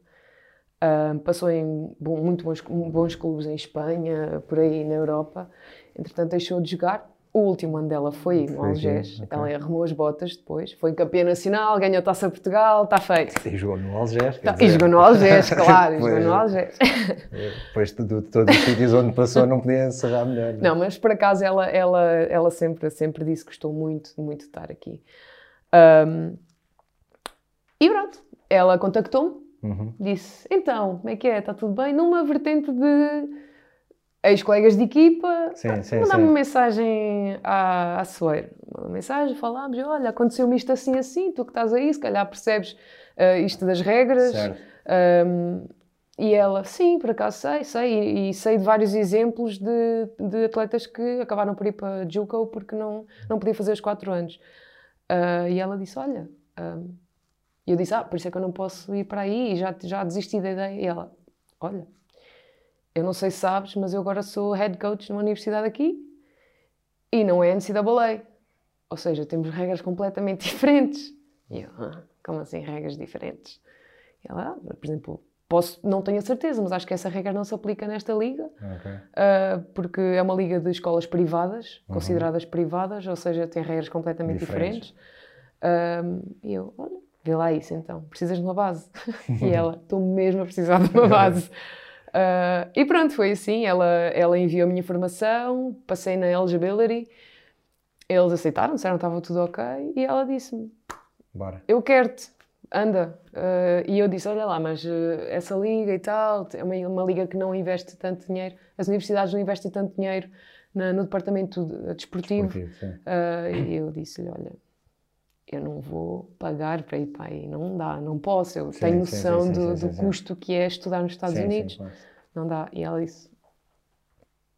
Ahm, passou em bom- muito bons, bons clubes em Espanha, por aí na Europa. Entretanto, deixou de jogar. O último ano dela foi no Algés. ok. Ela arrumou as botas depois. Foi campeã nacional, ganhou a Taça Portugal, está feito. E jogou no Algés. Tá- E jogou no Algés, claro, e jogou Pois. no Algés. Depois de, de todos os sítios onde passou, não podia encerrar melhor. é? Não, mas por acaso ela, ela, ela sempre, sempre disse que gostou muito, muito de estar aqui. Ahm, e pronto, ela contactou-me, Uhum. disse: então, como é que é? Está tudo bem? Numa vertente de ex-colegas de equipa, sim. uma mensagem à, à Soeiro. Uma mensagem, falámos: olha, aconteceu-me isto assim, assim, tu que estás aí, se calhar percebes ah, isto das regras. Ahm, e ela, sim, por acaso sei, sei, e, e, sei de vários exemplos de, de atletas que acabaram por ir para Juco porque não, não podiam fazer os quatro anos. Uh, e ela disse, olha, um, eu disse, ah, por isso é que eu não posso ir para aí, e já, já desisti da ideia. E ela, olha, eu não sei se sabes, mas eu agora sou head coach numa universidade aqui, e não é NCAA. Ou seja, temos regras completamente diferentes. E eu, ah, como assim regras diferentes? E ela, ah, por exemplo, Posso, não tenho a certeza, mas acho que essa regra não se aplica nesta liga, okay. uh, porque é uma liga de escolas privadas, uhum. consideradas privadas, ou seja, tem regras completamente diferentes. diferentes. Uh, e eu, olha, vê lá isso então, precisas de uma base. e ela, estou mesmo a precisar de uma base. Uh, e pronto, foi assim. Ela, ela enviou a minha informação, passei na eligibility, eles aceitaram, disseram que estava tudo ok, e ela disse-me: Eu quero-te anda. Uh, e eu disse, olha lá, mas uh, essa liga e tal, é uma, uma, liga que não investe tanto dinheiro, as universidades não investem tanto dinheiro na, no departamento desportivo. De, uh, e eu disse-lhe, olha, eu não vou pagar para ir para aí, não dá, não posso, eu sim, tenho noção sim, sim, do, do custo que é estudar nos Estados Unidos, não dá. E ela disse,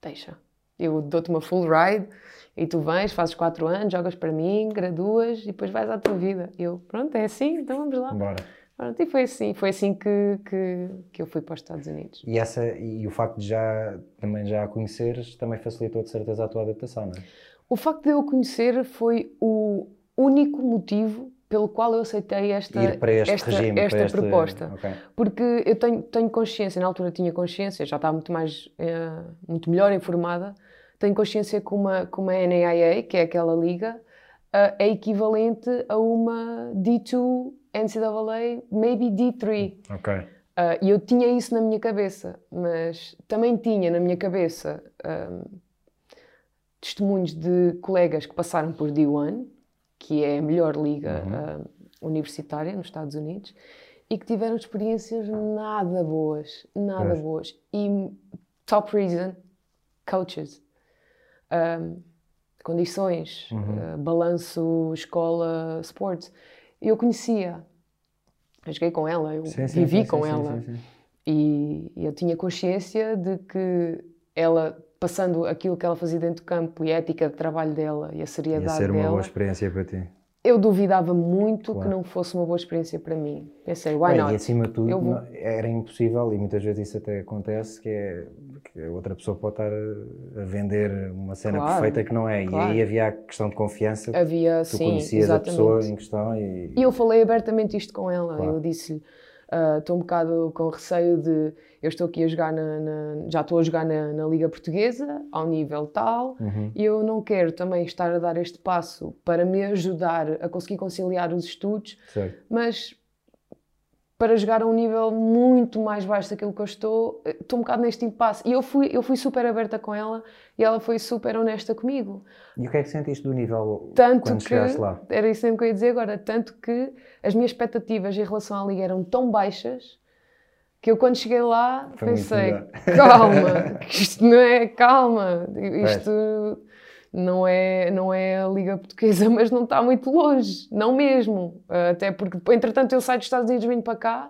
deixa, eu dou-te uma full ride e tu vens, fazes 4 anos, jogas para mim, graduas e depois vais à tua vida. Eu, pronto, é assim, então vamos lá. Bora. Pronto, e foi assim, foi assim que, que, que, eu fui para os Estados Unidos. E, essa, e o facto de já, também já a conheceres também facilitou de certeza a tua adaptação, não é? O facto de eu conhecer foi o único motivo pelo qual eu aceitei esta, Ir para este esta, regime, esta este... proposta. Okay. Porque eu tenho, tenho consciência, na altura tinha consciência, já estava muito mais, eh, muito melhor informada, tenho consciência que uma, que uma NAIA, que é aquela liga, uh, é equivalente a uma D2 NCAA, maybe D3. Ok. Uh, e eu tinha isso na minha cabeça, mas também tinha na minha cabeça um, testemunhos de colegas que passaram por D1, que é a melhor liga uhum. uh, universitária nos Estados Unidos, e que tiveram experiências nada boas, nada boas. E top reason, coaches um, condições, uhum. uh, balanço, escola, sports. Eu conhecia, eu joguei com ela, eu sim, vivi sim, com sim, ela. E, e eu tinha consciência de que ela passando aquilo que ela fazia dentro do campo e a ética de trabalho dela e a seriedade dela. Ia ser uma dela, boa experiência para ti eu duvidava muito claro. que não fosse uma boa experiência para mim. Pensei, why Bem, not? E acima de tudo, vou... era impossível, e muitas vezes isso até acontece, que é que outra pessoa pode estar a vender uma cena claro, perfeita que não é. Claro. E aí havia a questão de confiança. Havia, tu sim, conhecias exatamente. a pessoa em questão. E, e eu falei abertamente isto com ela. Eu disse-lhe, uh, estou um bocado com receio de eu estou aqui a jogar na, na já estou a jogar na, na, Liga Portuguesa ao nível tal uhum. e eu não quero também estar a dar este passo para me ajudar a conseguir conciliar os estudos, certo. mas para jogar a um nível muito mais baixo daquilo que eu estou, estou um bocado neste impasse. E eu fui, eu fui super aberta com ela e ela foi super honesta comigo. E o que é que sentiste do nível tanto quando que, chegaste lá? Era isso mesmo que eu ia dizer agora. Tanto que as minhas expectativas em relação à Liga eram tão baixas que eu quando cheguei lá Foi pensei, calma, isto não é, calma, isto não é, não é a Liga Portuguesa, mas não está muito longe, não mesmo. Até porque, entretanto, eu saio dos Estados Unidos vindo para cá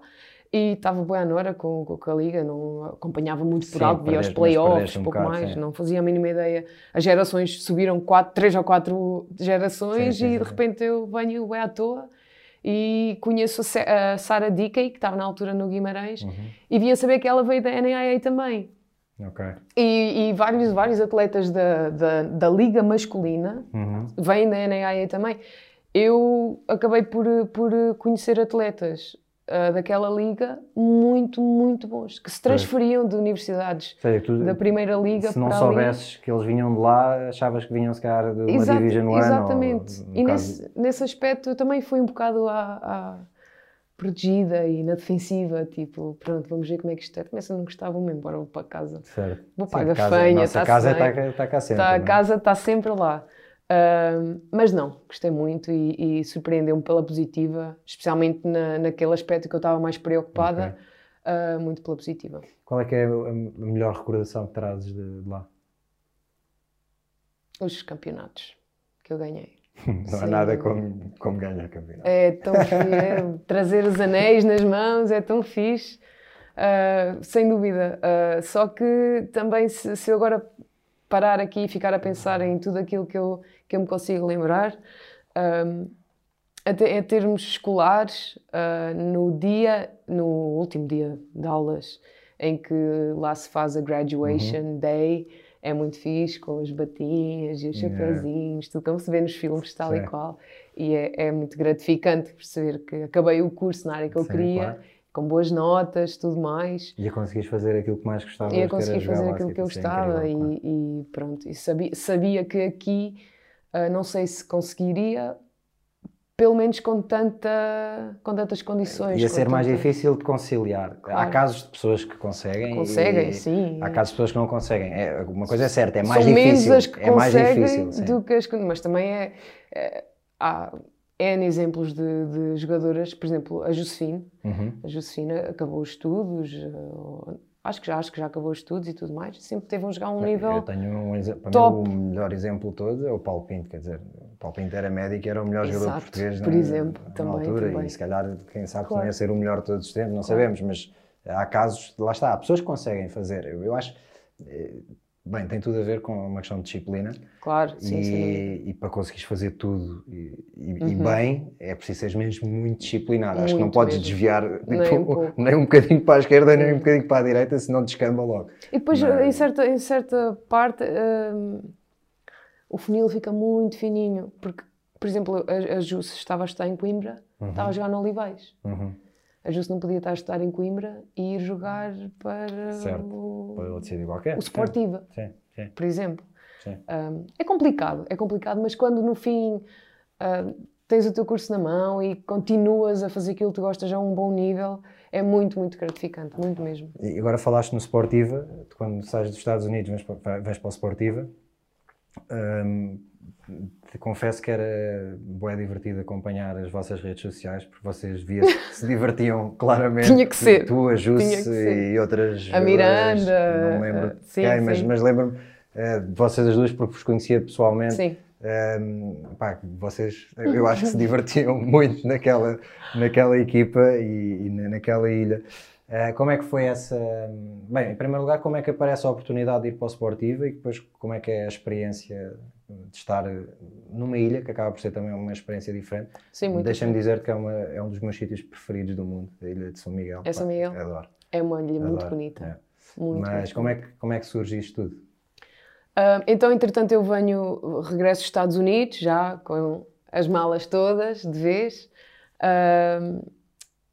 e estava boa hora com, com a Liga, não acompanhava muito por sim, alto, via os playoffs, um pouco bocado, mais, sim. não fazia a mínima ideia. As gerações subiram quatro, três ou quatro gerações sim, e de repente eu venho é à toa e conheço a Sarah Dickey, que estava na altura no Guimarães, uhum. e vinha saber que ela veio da NAIA também. Okay. E, e, vários, vários atletas da, da, da liga masculina uhum. vêm da NAIA também. Eu acabei por, por conhecer atletas uh, daquela liga muito, muito bons, que se transferiam de universidades Sei, tu, da primeira liga Se não soubesses que eles vinham de lá, achavas que vinham se calhar de uma Exato, Division One? Exatamente. Ou, e caso... nesse, nesse aspecto eu também fui um bocado à, à protegida e na defensiva, tipo, pronto, vamos ver como é que isto é. Começa a não gostar, vou-me embora, vou para casa. Certo. Vou para a gafanha, está casa está, está cá sempre. Está, a é? casa está sempre lá. Uh, mas não, gostei muito e, e surpreendeu-me pela positiva, especialmente na, naquele aspecto que eu estava mais preocupada, okay. uh, muito pela positiva. Qual é que é a melhor recordação que trazes de, de lá? Os campeonatos que eu ganhei. Não há nada como, como ganhar campeonato. É tão fixe, é, trazer os anéis nas mãos é tão fixe. Uh, sem dúvida. Uh, só que também, se, se, eu agora parar aqui e ficar a pensar em tudo aquilo que eu, que eu me consigo lembrar, um, até em termos escolares, uh, no dia, no último dia de aulas, em que lá se faz a graduation uhum. day, é muito fixe, com as batinhas e os yeah. tudo como se vê nos filmes, tal Sim. e qual. E é, é, muito gratificante perceber que acabei o curso na área que eu Sim, queria. Claro com boas notas, tudo mais. E a conseguires fazer aquilo que mais gostavas. E a conseguir fazer aquilo que eu gostava incrível, e, claro. e, pronto. E sabia, sabia que aqui, uh, não sei se conseguiria, pelo menos com, tanta, com tantas condições. Ia ser tanta... mais difícil de conciliar. Claro. Há casos de pessoas que conseguem. Conseguem, sim. Há casos de pessoas que não conseguem. É, uma coisa é certa, é mais São difícil. As que é mais difícil. Sim. Do que as que, mas também é, é há N exemplos de, de, jogadoras, por exemplo, a Josefine. Uhum. A Josefina acabou os estudos, acho que já acho que já acabou os estudos e tudo mais. Sempre teve um jogar um nível. Eu tenho um para top. mim, o melhor exemplo todo é o Paulo Pinto, quer dizer, o Paulo Pinto era médico, era o melhor Exato, jogador português por na, exemplo, na também, altura também. e se calhar quem sabe claro. ser o melhor de todos os tempos, não claro. sabemos, mas há casos, lá está, há pessoas que conseguem fazer. Eu, eu acho eh, Bem, tem tudo a ver com uma questão de disciplina. Claro, sim, e, sim. E para conseguires fazer tudo e, uhum. e, bem, é preciso ser mesmo muito disciplinado. Muito Acho que não podes mesmo. desviar nem, tipo, um nem, um bocadinho para a esquerda, nem um bocadinho para a direita, senão descamba logo. E depois, Mas... em, certa, em certa parte, hum, o funil fica muito fininho, porque, por exemplo, a, a Jus estava a estar em Coimbra, uhum. estava a jogar no Olivais. Uhum a Justo não podia estar a estudar em Coimbra e ir jogar para certo. o, para qualquer. o Sportiva, sim. Sim. por exemplo. Um, é complicado, é complicado, mas quando no fim uh, tens o teu curso na mão e continuas a fazer aquilo que tu gostas a um bom nível, é muito, muito gratificante, muito mesmo. E agora falaste no Sportiva, quando sais dos Estados Unidos vais para, vais para o Sportiva. Um, te confesso que era bem divertido acompanhar as vossas redes sociais, porque vocês via se divertiam claramente. Tinha que ser. Tu, a Jusce e outras. A Miranda. Não me lembro uh, sim, quem, mas, mas lembro-me uh, de vocês as duas, porque vos conhecia pessoalmente. Sim. Um, pá, vocês, eu acho que se divertiam muito naquela, naquela equipa e, e naquela ilha. Uh, como é que foi essa. Bem, em primeiro lugar, como é que aparece a oportunidade de ir para o Sportiva e depois como é que é a experiência de estar numa ilha, que acaba por ser também uma experiência diferente. Sim, muito Deixa-me dizer que é, uma, é um dos meus sítios preferidos do mundo, a ilha de São Miguel. É São Miguel? Adoro. É uma ilha adoro. muito bonita. É. Muito Mas como, é que, como é que surge isto tudo? Uh, então, entretanto, eu venho, regresso dos Estados Unidos, já com as malas todas, de vez. Uh,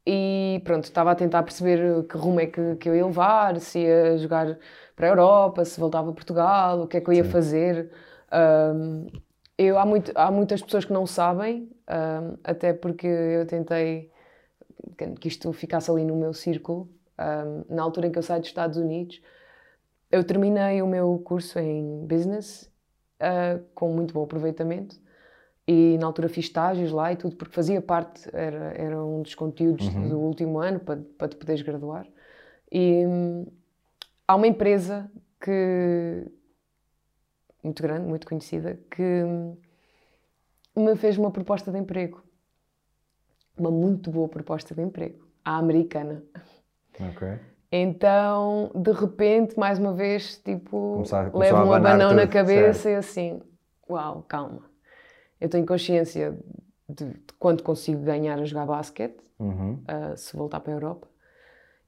e pronto, estava a tentar perceber que rumo é que, que eu ia levar, se ia jogar para a Europa, se voltava a Portugal, o que é que eu ia Sim. fazer. Um, eu, há, muito, há muitas pessoas que não sabem, um, até porque eu tentei que isto ficasse ali no meu círculo. Um, na altura em que eu saí dos Estados Unidos, eu terminei o meu curso em Business uh, com muito bom aproveitamento e na altura fiz estágios lá e tudo, porque fazia parte, era, era um dos conteúdos uhum. do último ano para, para te poderes graduar. E hum, há uma empresa que muito grande, muito conhecida, que me fez uma proposta de emprego. Uma muito boa proposta de emprego. A americana. Ok. Então, de repente, mais uma vez, tipo, levo um abanão na cabeça certo. e assim, uau, calma. Eu tenho consciência de, de quanto consigo ganhar a jogar basquete, uhum. uh, se voltar para a Europa.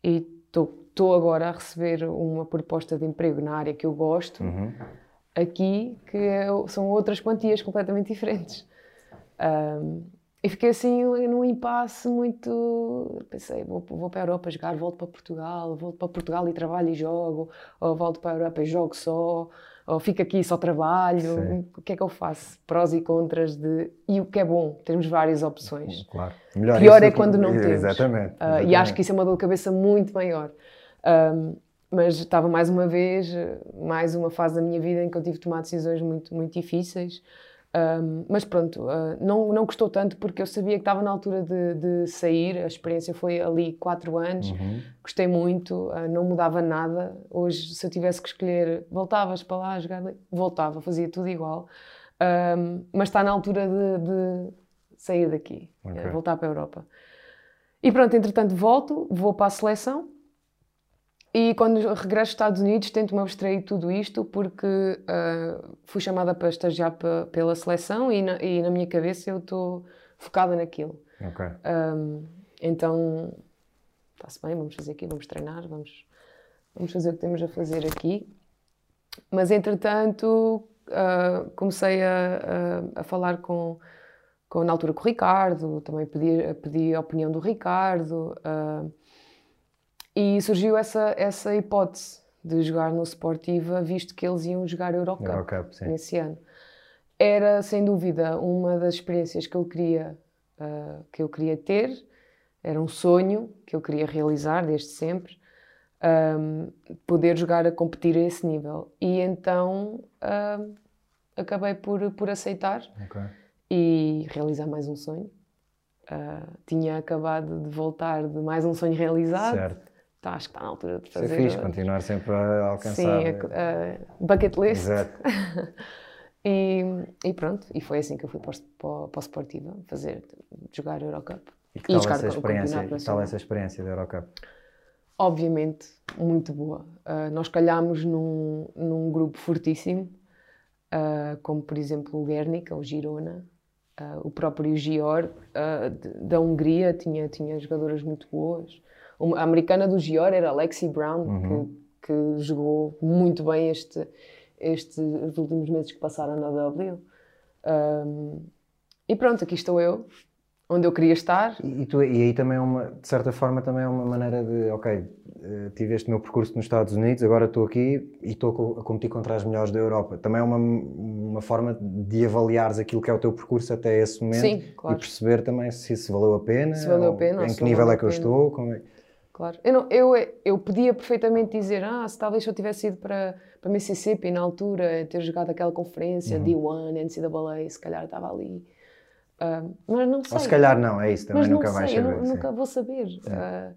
E estou agora a receber uma proposta de emprego na área que eu gosto. Uhum aqui que são outras quantias completamente diferentes. Um, e fiquei assim num impasse muito. Pensei, vou, vou para a Europa jogar, volto para Portugal, volto para Portugal e trabalho e jogo, ou volto para a Europa e jogo só, ou fico aqui e só trabalho. Sim. O que é que eu faço? Prós e contras de. E o que é bom, temos várias opções. Claro. Melhor Pior é quando não temos. Exatamente, exatamente. Uh, e acho que isso é uma dor de cabeça muito maior. Um, mas estava mais uma vez, mais uma fase da minha vida em que eu tive de tomar decisões muito, muito difíceis. Um, mas pronto, uh, não, não custou tanto porque eu sabia que estava na altura de, de sair. A experiência foi ali quatro anos, uhum. gostei muito, uh, não mudava nada. Hoje, se eu tivesse que escolher, voltavas para lá a jogar, voltava, fazia tudo igual. Um, mas está na altura de, de sair daqui, okay. voltar para a Europa. E pronto, entretanto, volto, vou para a seleção e quando regresso aos Estados Unidos tento-me abstrair de tudo isto porque uh, fui chamada para estagiar pela seleção e na, e na minha cabeça eu estou focada naquilo. Um, então, está-se bem, vamos fazer aqui, vamos treinar, vamos, vamos fazer o que temos a fazer aqui. Mas, entretanto, uh, comecei a, a, a, falar com, com, na altura, com o Ricardo, também pedi, pedi a opinião do Ricardo. Uh, e surgiu essa, essa hipótese de jogar no Sportiva, visto que eles iam jogar Eurocup, Eurocup nesse ano. Era, sem dúvida, uma das experiências que eu queria, uh, que eu queria ter, era um sonho que eu queria realizar desde sempre, um, poder jogar a competir a esse nível. E então um, acabei por, por aceitar okay. e realizar mais um sonho. Uh, tinha acabado de voltar de mais um sonho realizado. Certo Tá, acho que está na altura de fazer. Isso é fixe, continuar sempre a alcançar. Sim, a, a bucket list. Exato. e, e, pronto, e foi assim que eu fui para o, para o Sportiva, fazer, jogar Eurocup. E que tal, e essa, experiência, que tal essa experiência da Eurocup? Obviamente, muito boa. Uh, nós calhámos num, num grupo fortíssimo, uh, como por exemplo o Guernica, o Girona, uh, o próprio Gior, da Hungria, tinha, tinha jogadoras muito boas a americana do Gior era Alexi Brown, uhum. que, que, jogou muito bem este, estes últimos meses que passaram na W. Um, e pronto, aqui estou eu, onde eu queria estar. E, e, tu, e aí também é uma, de certa forma, também é uma maneira de, ok, eh, tive este meu percurso nos Estados Unidos, agora estou aqui e estou a competir contra as melhores da Europa. Também é uma, uma forma de avaliares aquilo que é o teu percurso até esse momento Sim, claro. e perceber também se isso valeu a pena, se valeu a pena em que nível é que eu estou. Como é claro. Eu, não, eu, eu podia perfeitamente dizer, ah, se talvez eu tivesse ido para, para Mississippi na altura, ter jogado aquela conferência, uhum. D1, NCAA, se calhar estava ali. Uh, mas não sei. Ou se calhar não, é isso, também mas nunca vais saber. Eu nunca vou saber. Uh,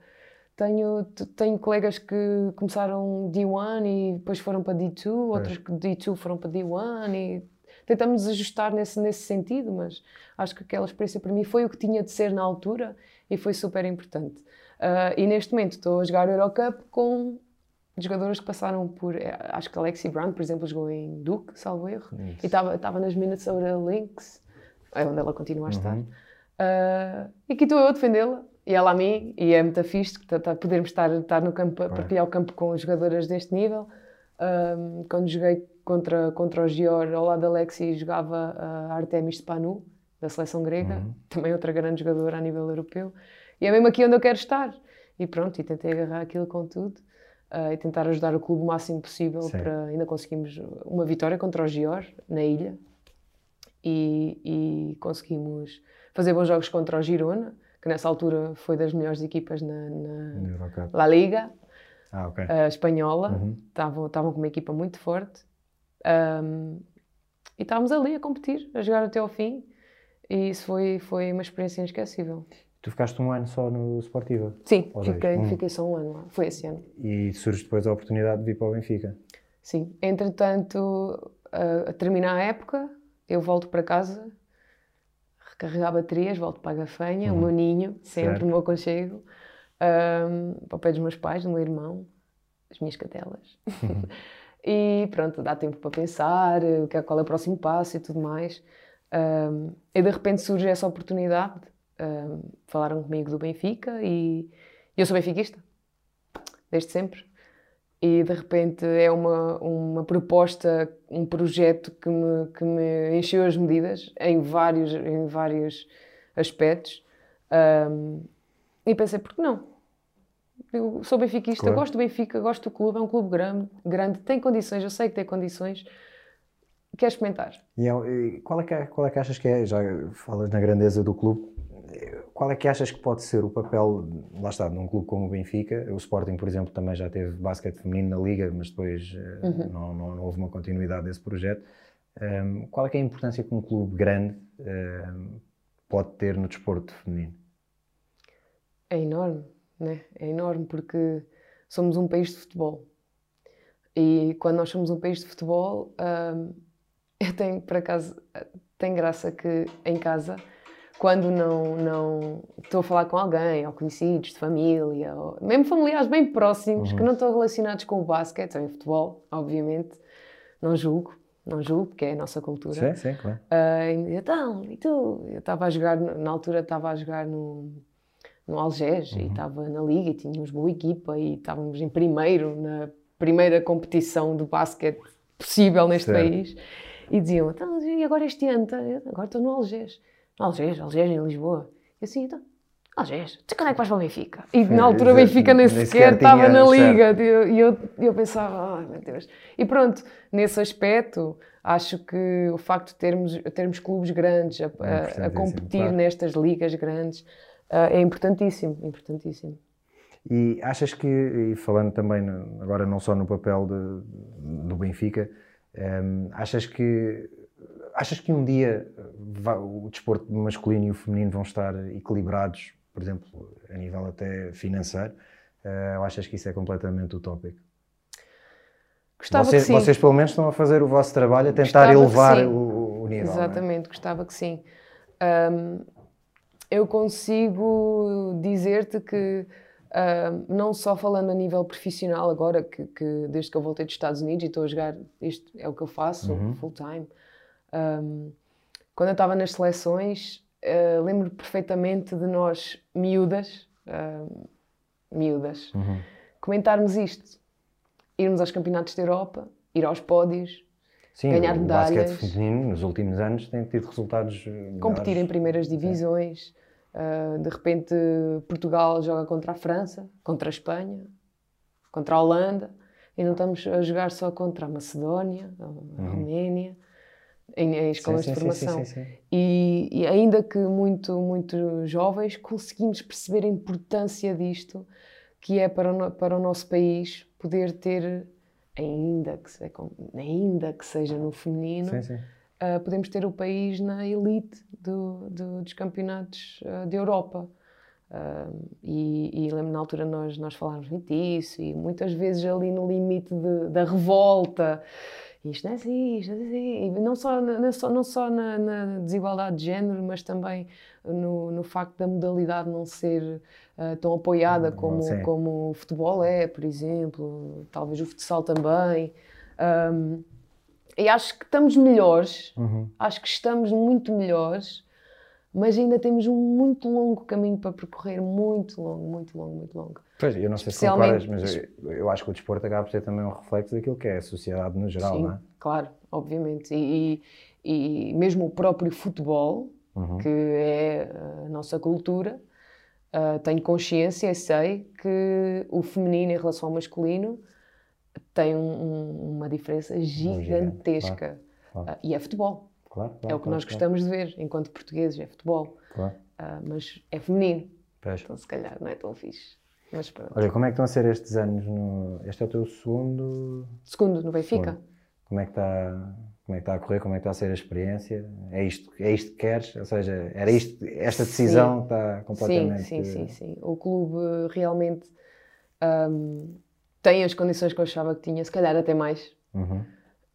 tenho, tenho colegas que começaram D1 e depois foram para D2, outros que D2 foram para D1 e tentamos ajustar nesse, nesse sentido, mas acho que aquela experiência para mim foi o que tinha de ser na altura e foi super importante. Uh, e neste momento estou a jogar Eurocup com jogadores que passaram por. Eh, acho que a Alexi Brown, por exemplo, jogou em Duke, salvo erro, Isso. e estava nas Minnesota Lynx, é onde ela continua a estar. Uhum. Uh, e aqui estou eu a defendê-la, e ela a mim, e é muito fixe tá, tá, podermos estar, estar no campo, a partilhar o campo com jogadoras deste nível. Um, quando joguei contra, contra o Gior, ao lado da Alexi, jogava a Artemis Spanu, da seleção grega, uhum. também outra grande jogadora a nível europeu. E é mesmo aqui onde eu quero estar. E pronto, e tentei agarrar aquilo com tudo uh, e tentar ajudar o clube o máximo possível Sim. para ainda conseguimos uma vitória contra o Gior, na ilha. E, e, conseguimos fazer bons jogos contra o Girona, que nessa altura foi das melhores equipas na, na La Liga ah, okay. uh, espanhola. Uhum. Estavam, estavam com uma equipa muito forte. Um, e estávamos ali a competir, a jogar até ao fim. E isso foi, foi uma experiência inesquecível. Tu ficaste um ano só no Sportiva? Sim, fiquei, um. fiquei só um ano lá. Foi esse ano. E surge depois a oportunidade de vir para o Benfica? Sim. Entretanto, a, a terminar a época, eu volto para casa, recarregar baterias, volto para a Gafanha, uhum. o meu ninho, sempre certo. no meu aconchego, um, para o pé dos meus pais, do meu irmão, as minhas cadelas. Uhum. e pronto, dá tempo para pensar, é, qual é o próximo passo e tudo mais. Um, e de repente surge essa oportunidade falaram comigo do Benfica e eu sou benfiquista, desde sempre. E de repente é uma, uma proposta, um projeto que me, que me encheu as medidas em vários, em vários aspectos. Um, e pensei, por que não? Eu sou benfiquista, claro. gosto do Benfica, gosto do clube, é um clube grande, grande, tem condições, eu sei que tem condições. Quer experimentar? E, é qual, é que, é, qual é que achas que é? Já falas na grandeza do clube, qual é que achas que pode ser o papel, lá está, num clube como o Benfica? O Sporting, por exemplo, também já teve basquete feminino na Liga, mas depois eh, uhum. não, não, não, houve uma continuidade desse projeto. Um, qual é, é a importância que um clube grande um, pode ter no desporto feminino? É enorme, né? É enorme porque somos um país de futebol. E quando nós somos um país de futebol, um, eu tenho, por acaso, tem graça que em casa quando não, não estou a falar com alguém, ou conhecidos de família, ou mesmo familiares bem próximos, que não estão relacionados com o basquete, ou em futebol, obviamente, não julgo, não julgo, porque é a nossa cultura. Sim, sim, claro. Uh, e me dizia, então, e tu? Eu estava a jogar, na altura estava a jogar no, no Algés e estava na liga e tínhamos boa equipa e estávamos em primeiro na primeira competição de basquete possível neste Certo. país. E diziam, então, e agora este ano? Tá- Agora estou no Algés. Algés, Algés em Lisboa. E assim, então, Algés, tu quando é que vais para o Benfica? E na altura o Benfica nem nem sequer estava na liga. E eu, eu, eu pensava, ai meu Deus. E pronto, nesse aspecto, acho que o facto de termos, termos clubes grandes a, a- a competir claro. nestas ligas grandes ah, é importantíssimo, importantíssimo. E achas que, e falando também no- agora não só no papel de- do Benfica, hum, achas que achas que um dia o desporto masculino e o feminino vão estar equilibrados, por exemplo, a nível até financeiro? Eh, ou achas que isso é completamente utópico? Gostava vocês, que sim. vocês pelo menos estão a fazer o vosso trabalho a tentar Gostava elevar o, o nível. é? Exatamente, gostava que sim. Ahm, eu consigo dizer-te que, ahm, não só falando a nível profissional, agora que, que desde que eu voltei dos Estados Unidos e estou a jogar, isto é o que eu faço, Uhum. full time. ahm, quando eu estava nas seleções, ah, lembro perfeitamente de nós, miúdas, ahm, miúdas, Uhum. comentarmos isto. Irmos aos campeonatos da Europa, ir aos pódios, Sim, ganhar o medalhas. basquete feminino nos últimos anos tem tido resultados eh, melhores. competir em primeiras divisões. Uh, de repente, Portugal joga contra a França, contra a Espanha, contra a Holanda, e não estamos a jogar só contra a Macedónia, a Roménia, em, em Sim, de formação. sim, sim, sim. E, e ainda que muito, muito jovens, conseguimos perceber a importância disto, que é para o, para o nosso país poder ter, ainda que, se- ainda que seja no feminino. Uh, podemos ter o país na elite do- do- dos campeonatos uh, da Europa. Uh, e, e lembro na altura nós, nós falámos muito disso e muitas vezes ali no limite de- da revolta. Isto não é assim, isto não é assim. Não só, na- não só, não só na, na desigualdade de género, mas também no, no facto da modalidade não ser uh, tão apoiada como, sim. como o futebol é, por exemplo, talvez o futsal também. Um, e acho que estamos melhores, Uhum. acho que estamos muito melhores, mas ainda temos um muito longo caminho para percorrer muito longo, muito longo, muito longo. Pois, eu não sei se concordas, mas eu, eu acho que o desporto acaba por ser também um reflexo daquilo que é a sociedade no geral, Sim, não é? claro, obviamente. E, e- e mesmo o próprio futebol, Uhum. que é a nossa cultura, ah, tenho consciência e sei que o feminino em relação ao masculino tem um- um- uma diferença gigante, gigantesca. claro. Ah, e é futebol. Claro, claro, É o que claro, nós gostamos de ver enquanto portugueses, é futebol. Ah, mas é feminino, Pois. então se calhar não é tão fixe. Mas pronto. Olha, como é que estão a ser estes anos? No... Este é o teu segundo. Segundo, no Benfica. segundo. Como é que está? Como é que está a correr? Como é que está a ser a experiência? É isto, é isto que queres? Ou seja, era isto, esta decisão está completamente. Sim, sim, sim, sim. O clube realmente ahm, tem as condições que eu achava que tinha, se calhar até mais. Uhum.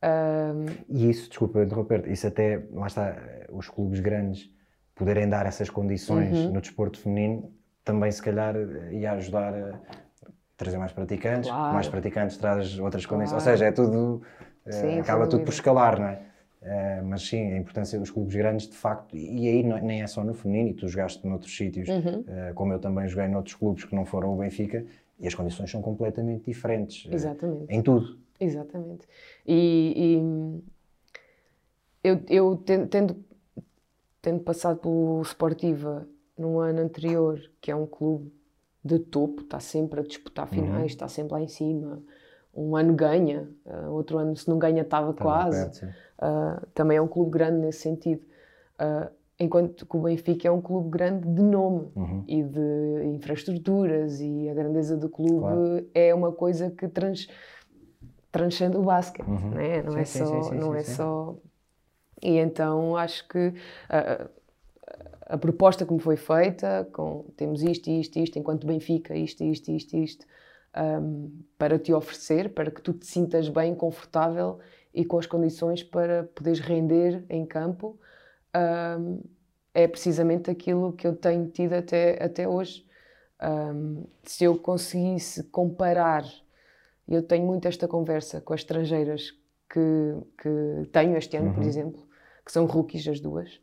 Ahm, E isso, desculpa interromper, isso até, lá está, os clubes grandes poderem dar essas condições Uhum. no desporto feminino, também se calhar ia ajudar a trazer mais praticantes, Claro. mais praticantes traz outras condições, ou Claro. seja, é tudo, eh, Sim, acaba tudo por escalar, não é? Eh, mas sim, a importância dos clubes grandes, de facto, e aí não- nem é só no feminino, e tu jogaste noutros sítios, Uhum. eh, como eu também joguei noutros clubes que não foram o Benfica, e as condições são completamente diferentes, eh, exatamente. em tudo. Exatamente. E, e eu, eu ten- tendo, tendo passado pelo Sportiva no ano anterior, que é um clube de topo, está sempre a disputar finais, está sempre lá em cima. Um ano ganha, ah, outro ano, se não ganha, estava quase. Uh, também é um clube grande nesse sentido. Uh, enquanto que o Benfica é um clube grande de nome Uhum. e de infraestruturas e a grandeza do clube Claro. é uma coisa que trans, transcende o basquete, Uhum. né? não Sim, é só, sim, sim, não é só. E então acho que a, a proposta como foi feita, com temos isto, isto, isto, enquanto Benfica, isto, isto, isto, isto, um, para te oferecer, para que tu te sintas bem, confortável e com as condições para poderes render em campo, um, é precisamente aquilo que eu tenho tido até, até hoje. Um, se eu conseguisse comparar, eu tenho muito esta conversa com as estrangeiras que, que tenho este ano, uhum. por exemplo, que são rookies as duas.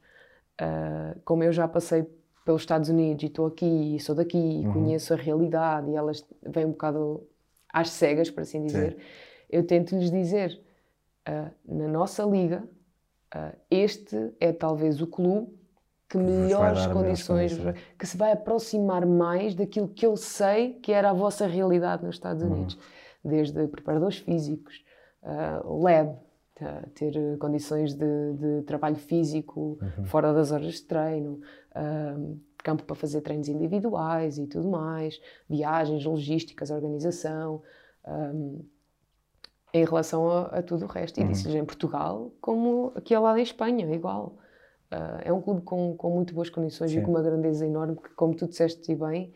Uh, como eu já passei pelos Estados Unidos e estou aqui e sou daqui e uhum. conheço a realidade e elas vêm um bocado às cegas, por assim dizer, Sim. eu tento lhes dizer: uh, na nossa liga, uh, este é talvez o clube que melhores condições, que se vai aproximar mais daquilo que eu sei que era a vossa realidade nos Estados uhum. Unidos, uhum. Desde preparadores físicos, uh, lab, ter condições de, de trabalho físico uhum. fora das horas de treino, uh, campo para fazer treinos individuais e tudo mais, viagens, logísticas, organização, um, em relação a, a, tudo o resto. E uhum. disse-lhes em Portugal, como aqui ao lado em Espanha, igual. Uh, é um clube com, com muito boas condições Sim. e com uma grandeza enorme, que, como tu disseste bem,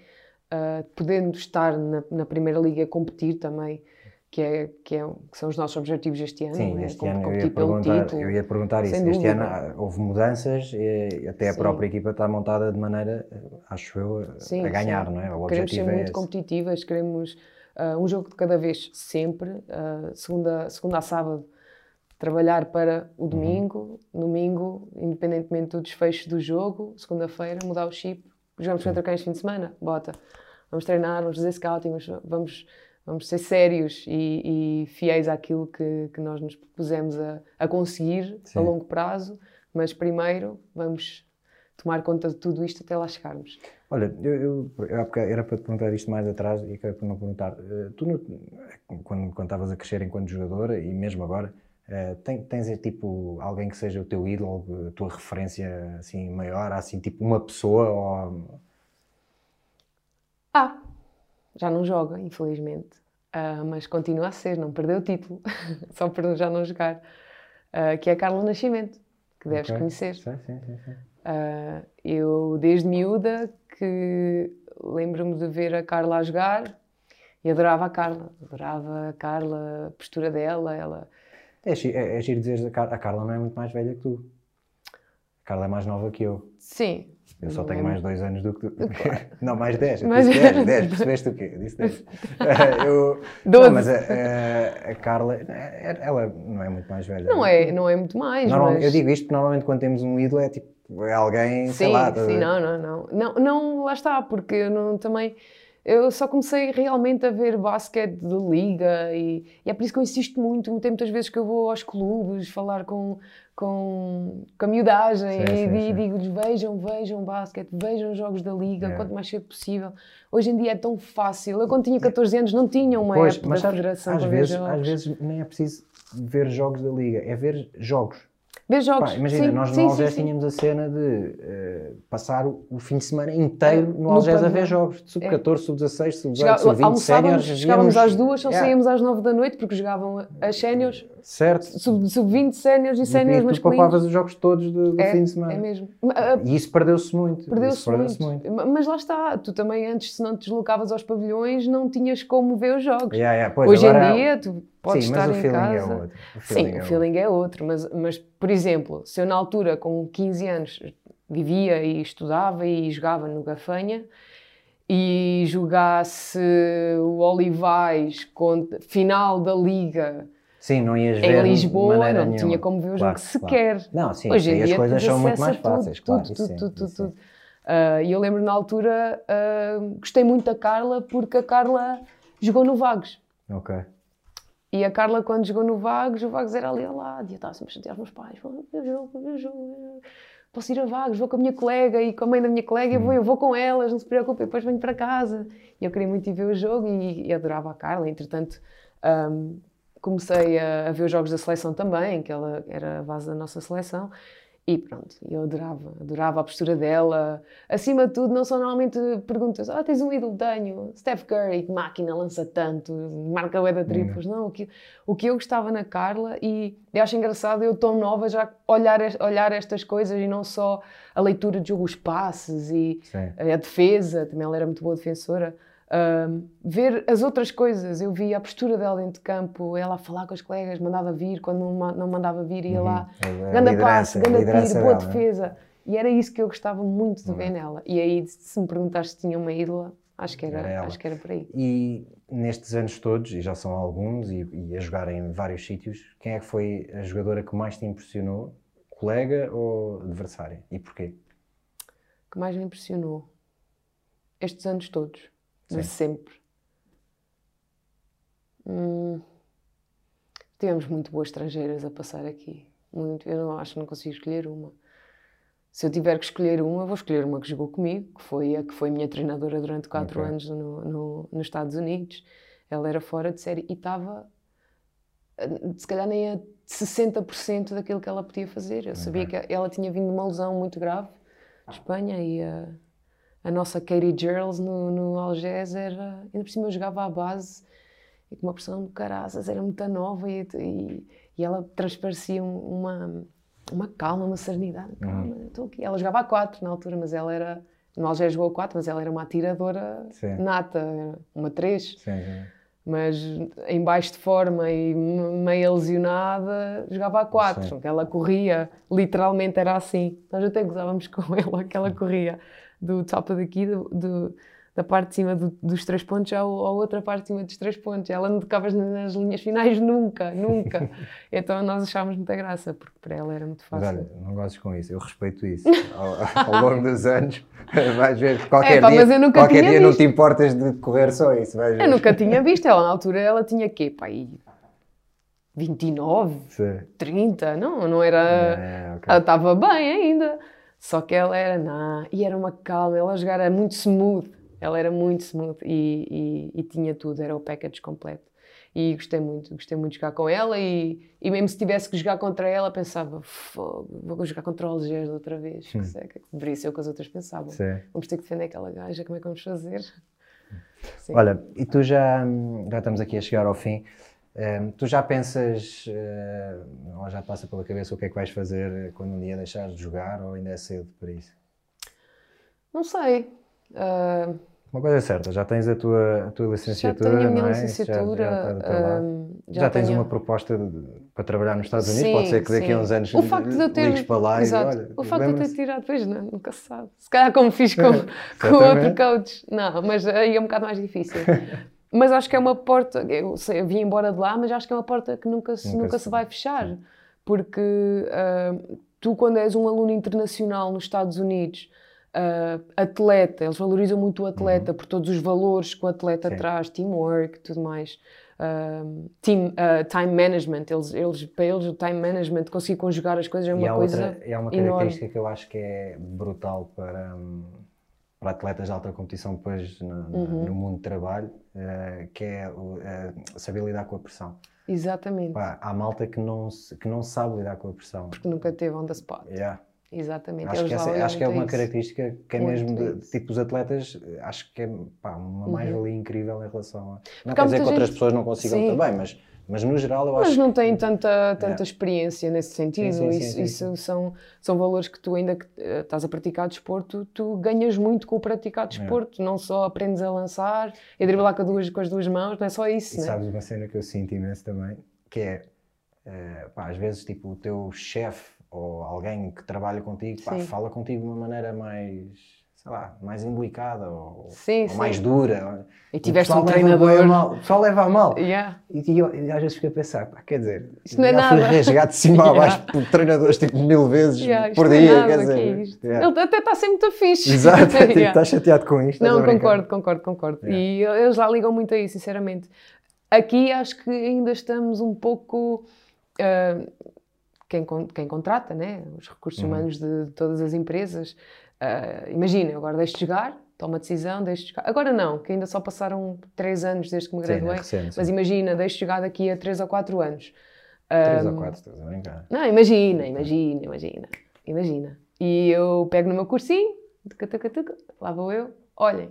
uh, podendo estar na, na Primeira Liga a competir também, que, é, que, é, que são os nossos objetivos este ano. Sim, é, este ano eu ia, perguntar, eu ia perguntar isso. Este dúvida. ano ah, houve mudanças e até a sim. própria equipa está montada de maneira, acho eu, sim, a ganhar, sim. não é? O queremos ser é muito esse. competitivas, queremos uh, um jogo de cada vez, sempre, uh, segunda, segunda a sábado, trabalhar para o uhum. domingo, uhum. domingo, independentemente do desfecho do jogo, segunda-feira, mudar o chip, jogamos contra quem este fim de semana, bota. Vamos treinar, vamos fazer scouting, vamos vamos ser sérios e, e fiéis àquilo que, que, nós nos propusemos a, a conseguir Sim. a longo prazo, mas primeiro vamos tomar conta de tudo isto até lá chegarmos. Olha, eu, eu, era para te perguntar isto mais atrás e quero não perguntar. Eh, tu, quando, quando estavas a crescer enquanto jogadora e mesmo agora, uh, tens tipo alguém que seja o teu ídolo, a tua referência assim maior, assim tipo uma pessoa ou... Ah, já não joga, infelizmente. Uh, mas continua a ser, não perdeu o título, só por já não jogar. Uh, que é a Carla Nascimento, que deves okay. conhecer. Sim, sim, sim. Uh, eu, desde miúda, que lembro-me de ver a Carla a jogar e adorava a Carla. Adorava a Carla, a postura dela. Ela... É, é, é giro dizer a Carla não é muito mais velha que tu. A Carla é mais nova que eu. Sim, eu só tenho mais dois anos do que tu. Claro. Não, mais dez. Disse dez, dez. Percebeste o quê? Eu disse dez. eu... Não, mas a, a, Carla, ela não é muito mais velha. Não é, não é muito mais. Mas... Eu digo isto porque normalmente quando temos um ídolo é tipo, é alguém, sim, sei lá. Sim, não, não, não, não. Não, lá está, porque eu não, também eu só comecei realmente a ver basquete de liga e, e, é por isso que eu insisto muito. Tem muitas vezes que eu vou aos clubes falar com, com, com a miudagem sim, e, e digo-lhes vejam, vejam basquete, vejam os jogos da liga, é. quanto mais cedo possível. Hoje em dia é tão fácil. Eu quando tinha 14 anos não tinha uma pois, app mas da federação às para vezes, ver jogos. Às vezes nem é preciso ver jogos da liga, é ver jogos. Ver jogos. Pá, imagina, sim, nós sim, no Algés tínhamos a cena de uh, passar o, o, fim de semana inteiro no, no Algés a ver jogos, de sub-14, é. sub-16, sub-18, sub-20, séniores. Chegávamos às duas, só yeah. saíamos às nove da noite, porque jogavam as séniores, sub-20 sub séniores e séniores masculinos. Tu papavas os jogos todos do, do é, fim de semana. É mesmo. E isso perdeu-se muito. Perdeu-se muito. muito. Mas lá está, tu também antes, se não te deslocavas aos pavilhões, não tinhas como ver os jogos. Yeah, yeah. Pois, Hoje agora, em dia, tu podes sim, estar mas o em feeling casa. É outro. O feeling sim, é o feeling é outro, mas, mas, por exemplo, se eu na altura, com 15 anos, vivia e estudava e jogava no Gafanha e jogasse o Olivais contra final da Liga Sim, não ias em ver Lisboa, não nenhuma. tinha como ver o claro, jogo sequer. Claro. Não, sim, Hoje em as dia, coisas são muito mais tudo, fáceis, claro. Tudo, tudo, tudo, tudo, tudo. Uh, e eu lembro na altura, uh, gostei muito da Carla porque a Carla jogou no Vagos. Ok. E a Carla, quando jogou no Vagos, o Vagos era ali ao lado. E eu estava sempre a chatear os meus pais. Eu jogo, eu jogo, posso ir a Vagos, vou com a minha colega e com a mãe da minha colega, eu, vou, eu vou com elas, não se preocupem, depois venho para casa. E eu queria muito ir ver o jogo e, e adorava a Carla. Entretanto, um, comecei a, a, ver os jogos da seleção também, que ela era a base da nossa seleção. E pronto, eu adorava, adorava a postura dela. Acima de tudo, não são normalmente perguntas: Ah, tens um ídolo? Tenho. Steph Curry, que máquina, lança tanto, marca o da triplos. Não, o que, o que eu gostava na Carla, e eu acho engraçado eu, tão nova, já olhar, olhar estas coisas e não só a leitura de jogo, os passes e Sim. a defesa. Também ela era muito boa defensora. Um, ver as outras coisas, eu via a postura dela dentro de campo, ela a falar com os colegas, mandava vir, quando não, não mandava vir, ia uhum. lá, é, é grande passe, grande tiro, boa né? defesa. E era isso que eu gostava muito de Uhum. ver nela. E aí, se me perguntaste se tinha uma ídola, acho que Era era, acho que era por aí. E nestes anos todos, e já são alguns, e, e a jogar em vários sítios, quem é que foi a jogadora que mais te impressionou? Colega ou adversária? E porquê? Que mais me impressionou estes anos todos, de Sim. sempre. Hum, tivemos muito boas estrangeiras a passar aqui. Muito, eu não acho que não consigo escolher uma. Se eu tiver que escolher uma, vou escolher uma que jogou comigo, que foi a que foi minha treinadora durante quatro Ok. anos no, no- nos Estados Unidos. Ela era fora de série e estava, eh, se calhar, nem a 60% daquilo que ela podia fazer. Eu sabia que ela tinha vindo de uma lesão muito grave de Espanha e a, a nossa Katie Gerls no, no Algés era. Ainda por cima eu jogava à base e com uma pressão de caraças, era muito nova e, e, e ela transparecia um- uma, uma calma, uma serenidade. Calma, eu estou aqui. Ela jogava a 4 na altura, mas ela era. No Algés jogou a 4, mas ela era uma atiradora Sim. nata, uma 3 Sim, sim. mas em baixo de forma e meio lesionada, jogava a quatro. Ela corria, literalmente era assim. Nós até gozávamos com ela, que ela corria do top daqui, do, do- da parte de cima do- dos três pontos à, à outra parte de cima dos três pontos. Ela não tocava nas linhas finais nunca, nunca. então nós achávamos muita graça, porque para ela era muito Mas fácil. olha, não gostes com isso, eu respeito isso. Ao, ao longo dos anos, vais ver que qualquer dia, mas eu nunca qualquer dia não visto. te importas de correr só isso, vais ver. Eu nunca tinha visto ela na altura, ela tinha quê? Pá, aí 29, Sim. 30, não, não era. É, ok. Ela estava bem ainda. Só que ela era, não, e era uma calma, ela a jogar era muito smooth. Ela era muito smooth e, e, e tinha tudo, era o package completo. E gostei muito, gostei muito de jogar com ela e, e mesmo se tivesse que jogar contra ela, pensava, "Fogo, vou jogar contra o Algés outra vez. Que seca, que deveria ser o que as outras pensavam. Sim. Vamos ter que defender aquela gaja, como é que vamos fazer? Sim. Olha, e tu já, já estamos aqui a chegar ao fim. Ehm, tu já pensas, eh, ou já te passa pela cabeça o que é que vais fazer quando um dia deixares de jogar, ou ainda é cedo para isso? Não sei. Ah, Uma coisa é certa, já tens a tua, a tua já licenciatura, tenho a minha não é? Licenciatura. Já, já, lado. ah, já, tens uma proposta de- para trabalhar nos Estados Unidos? Sim, Pode ser que daqui a sim. uns anos o facto de eu ter, para lá Exato. e olha, o facto de eu ter tirado, pois não, nunca se sabe. Se calhar como fiz com, com exatamente. outro coach. Não, mas aí é um bocado mais difícil. mas acho que é uma porta, eu, sei, eu vim embora de lá, mas acho que é uma porta que nunca se, Nunca nunca se- vai fechar. Porque ah, tu, quando és um aluno internacional nos Estados Unidos, ah, atleta, eles valorizam muito o atleta por todos os valores que o atleta Uhum. Sim. traz, teamwork, tudo mais. Um, team, uh, time management, eles, eles, para eles o time management, conseguir conjugar as coisas é E uma há coisa outra, é uma enorme. característica que eu acho que é brutal para, hum, para atletas de alta competição depois no, Uhum. no mundo do trabalho, eh, que é eh, saber lidar com a pressão. Exatamente, Pá, há malta que não, que não sabe lidar com a pressão. porque nunca teve on the spot. Yeah. Exatamente, Acho, eles que essa- acho que é uma isso. característica que é Muito mesmo de, de tipo os atletas, acho que é pá, uma mais-valia incrível em relação a. Não Uhum. Porque quer dizer que outras gente- pessoas não consigam Sim. também, mas, mas no geral eu Mas acho não têm tanta, tanta experiência nesse sentido. Sim, sim, sim, isso São, são valores que tu ainda que eh, estás a praticar desporto, tu ganhas muito com o praticar desporto. Não só aprendes a lançar e a driblar com, duas, com as duas mãos, não é só isso, E né? sabes uma cena que eu sinto imenso também, que é, eh, pá, às vezes, tipo, o teu chefe ou alguém que trabalha contigo, pá, fala contigo de uma maneira mais, sei lá, mais indelicada ou, Sim, ou sim. mais dura. E tiveste um pessoal leva a treinador. mal, O pessoal leva a mal. Yeah. E, e eu, e às vezes fico a pensar, pá, quer dizer, Isto não é já fui nada. rasgado de cima a Yeah. baixo por treinadores tipo mil vezes Yeah, por é dia, nada quer dizer. yeah. Ele até está a ser muito fixe. Exato, tipo, estás chateado com isto? Não, a concordo, concordo, concordo. E eles lá ligam muito a isso, sinceramente. Aqui acho que ainda estamos um pouco. ah, quem, quem contrata, né? os recursos Uhum. humanos de, de todas as empresas, ah, imagina, eu agora deixo de jogar, tomo a decisão, deixo de jogar. Agora não, que ainda só passaram três anos desde que me Sim, é graduei. recente, mas imagina, deixo de jogar daqui a três ou quatro anos. Três Ah, ou quatro, estás a brincar. não, imagina, imagina, imagina, imagina. E eu pego no meu cursinho, tuca, tuca, tuca, lá vou eu, olhem,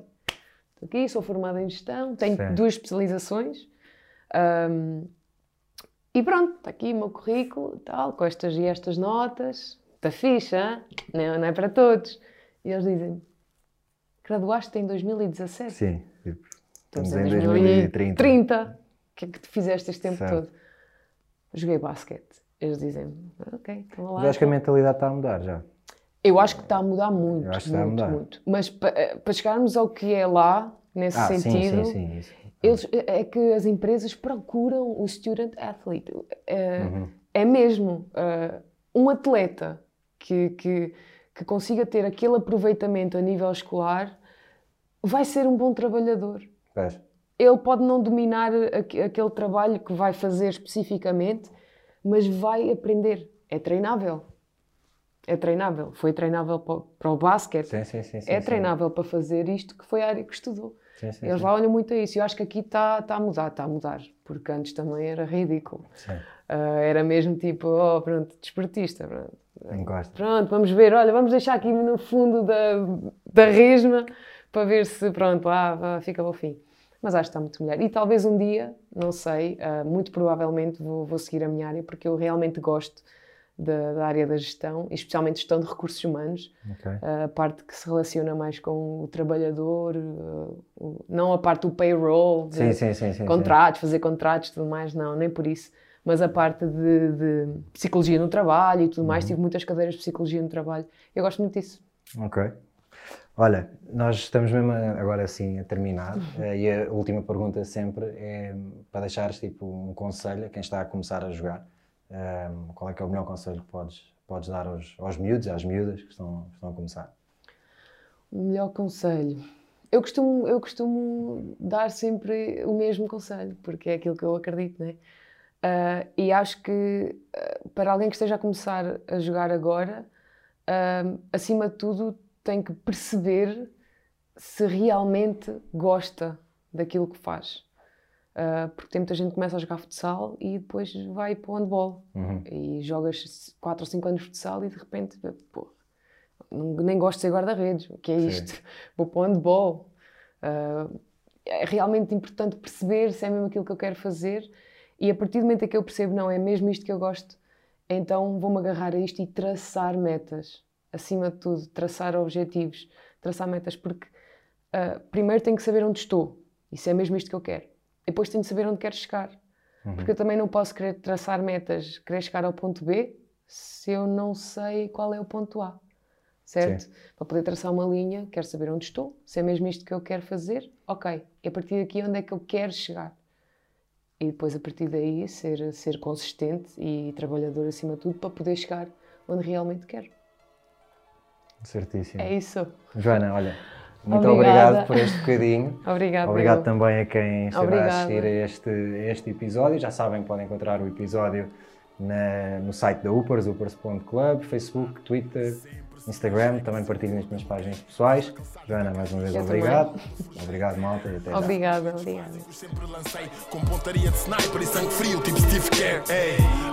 estou aqui, sou formada em gestão, tenho Sim. duas especializações. ahm, e pronto, está aqui o meu currículo, tal, com estas e estas notas, está fixe, hã? não, não é para todos. E eles dizem, graduaste em 2017? Sim, tipo, Estamos estamos em 2030. 30. O que é que tu fizeste este tempo Certo. todo? Joguei basquete. Eles dizem, ok, então lá. Mas acho que a mentalidade está a mudar já. Eu acho que está a mudar muito, Eu acho que muito, está a mudar. muito. Mas pa- eh, para chegarmos ao que é lá, nesse Ah, sim, sentido, sim, sim. Isso. Eles, é que as empresas procuram o student athlete. É, Uhum. é mesmo ah, um atleta que, que, que consiga ter aquele aproveitamento a nível escolar vai ser um bom trabalhador. Pois. Ele pode não dominar aque- aquele trabalho que vai fazer especificamente, mas vai aprender. É treinável. É treinável. Foi treinável para, o- basquete. Sim, sim, sim. é treinável para fazer isto que foi a área que estudou. Sim, sim, Eles lá olham muito a isso. E eu acho que aqui está tá a mudar, está a mudar. Porque antes também era ridículo. Sim. Ah, era mesmo tipo, oh, pronto, desportista. Pronto. Encosta. Pronto, vamos ver, olha, vamos deixar aqui no fundo da, da resma para ver se, pronto, lá vá, fica ao fim. Mas acho que está muito melhor. E talvez um dia, não sei, ah, muito provavelmente vou, vou seguir a minha área, porque eu realmente gosto da, da área da gestão, especialmente gestão de recursos humanos, Ok. a parte que se relaciona mais com o trabalhador, uh, o- não a parte do payroll, de Sim, sim. sim, sim. contratos, fazer contratos e tudo mais, não, nem por isso. Mas a parte de, de psicologia no trabalho e tudo mais, Uhum. tive muitas cadeiras de psicologia no trabalho. Eu gosto muito disso. Ok. Olha, nós estamos mesmo agora assim a terminar eh, e a última pergunta sempre é para deixares tipo um conselho a quem está a começar a jogar. Ehm, qual é que é o melhor conselho que podes, podes dar aos, aos miúdos, às miúdas que estão, estão a começar? O melhor conselho. Eu costumo, eu costumo dar sempre o mesmo conselho, porque é aquilo que eu acredito, né? Ah, e acho que ah, para alguém que esteja a começar a jogar agora, ah, acima de tudo, tem que perceber se realmente gosta daquilo que faz. Porque tem muita gente que começa a jogar futsal e depois vai para o handball. Uhum. E jogas 4 ou 5 anos de futsal e de repente, pô, nem gosto de ser guarda-redes. O que é Sim. isto? Vou para o handball. É realmente importante perceber se é mesmo aquilo que eu quero fazer e a partir do momento em que eu percebo, não, é mesmo isto que eu gosto, então vou-me agarrar a isto e traçar metas. Acima de tudo, traçar objetivos, traçar metas, porque ah, primeiro tenho que saber onde estou se é mesmo isto que eu quero. Depois tenho que saber onde quero chegar. Porque eu também não posso querer traçar metas, querer chegar ao ponto B, se eu não sei qual é o ponto A. Certo? Para poder traçar uma linha, quero saber onde estou, se é mesmo isto que eu quero fazer, ok. E a partir daqui, onde é que eu quero chegar? E depois, a partir daí, ser, ser consistente e trabalhador acima de tudo para poder chegar onde realmente quero. Certíssimo. É isso. Joana, olha, muito Obrigada. obrigado por este bocadinho. Obrigada. Obrigado eu. também a quem esteve a assistir a este, a este episódio. Já sabem que podem encontrar o episódio na- no site da Upers, upers.club, Facebook, Twitter, Instagram. Também partilhem nas minhas páginas pessoais. Joana, mais uma vez, Eu obrigado. Obrigado, malta, e até já. Obrigada. Sempre lancei com pontaria de sniper e sangue frio, tipo Steve Kerr.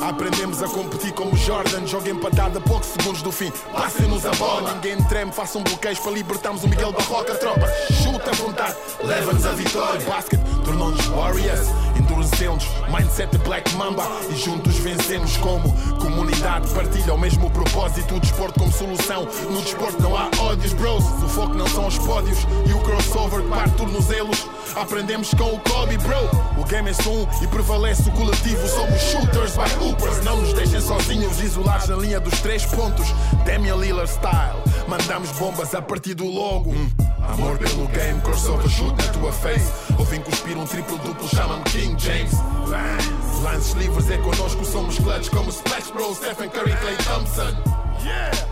Aprendemos a competir como Jordan. Joga empatada a poucos segundos do fim. Passem-nos a bola, ninguém treme. Façam bloqueios para libertarmos o Miguel Barroca. Tropa, chuta à vontade, leva-nos a vitória. Basket tornou-nos Warriors, endurecemos. Mindset de Black Mamba e juntos vencemos como comunidade. Partilha o mesmo propósito. O desporto como solução. No desporto não há ódios, bros. O foco não são os pódios e o crossover que parte tornozelos. Aprendemos com o Kobe, bro. O game é um e prevalece o coletivo. Somos shooters by Hoopers. Não nos deixem sozinhos, isolados na linha dos três pontos. Damian Lillard style. Mandamos bombas a partir do logo. Hum. Amor pelo game, crossover shoot na tua face. Ou vim cuspir um triplo duplo, chama-me King James. Lance. Lances livres é connosco, somos clutch como Splash Bros, Stephen Curry, Clay Thompson. Yeah!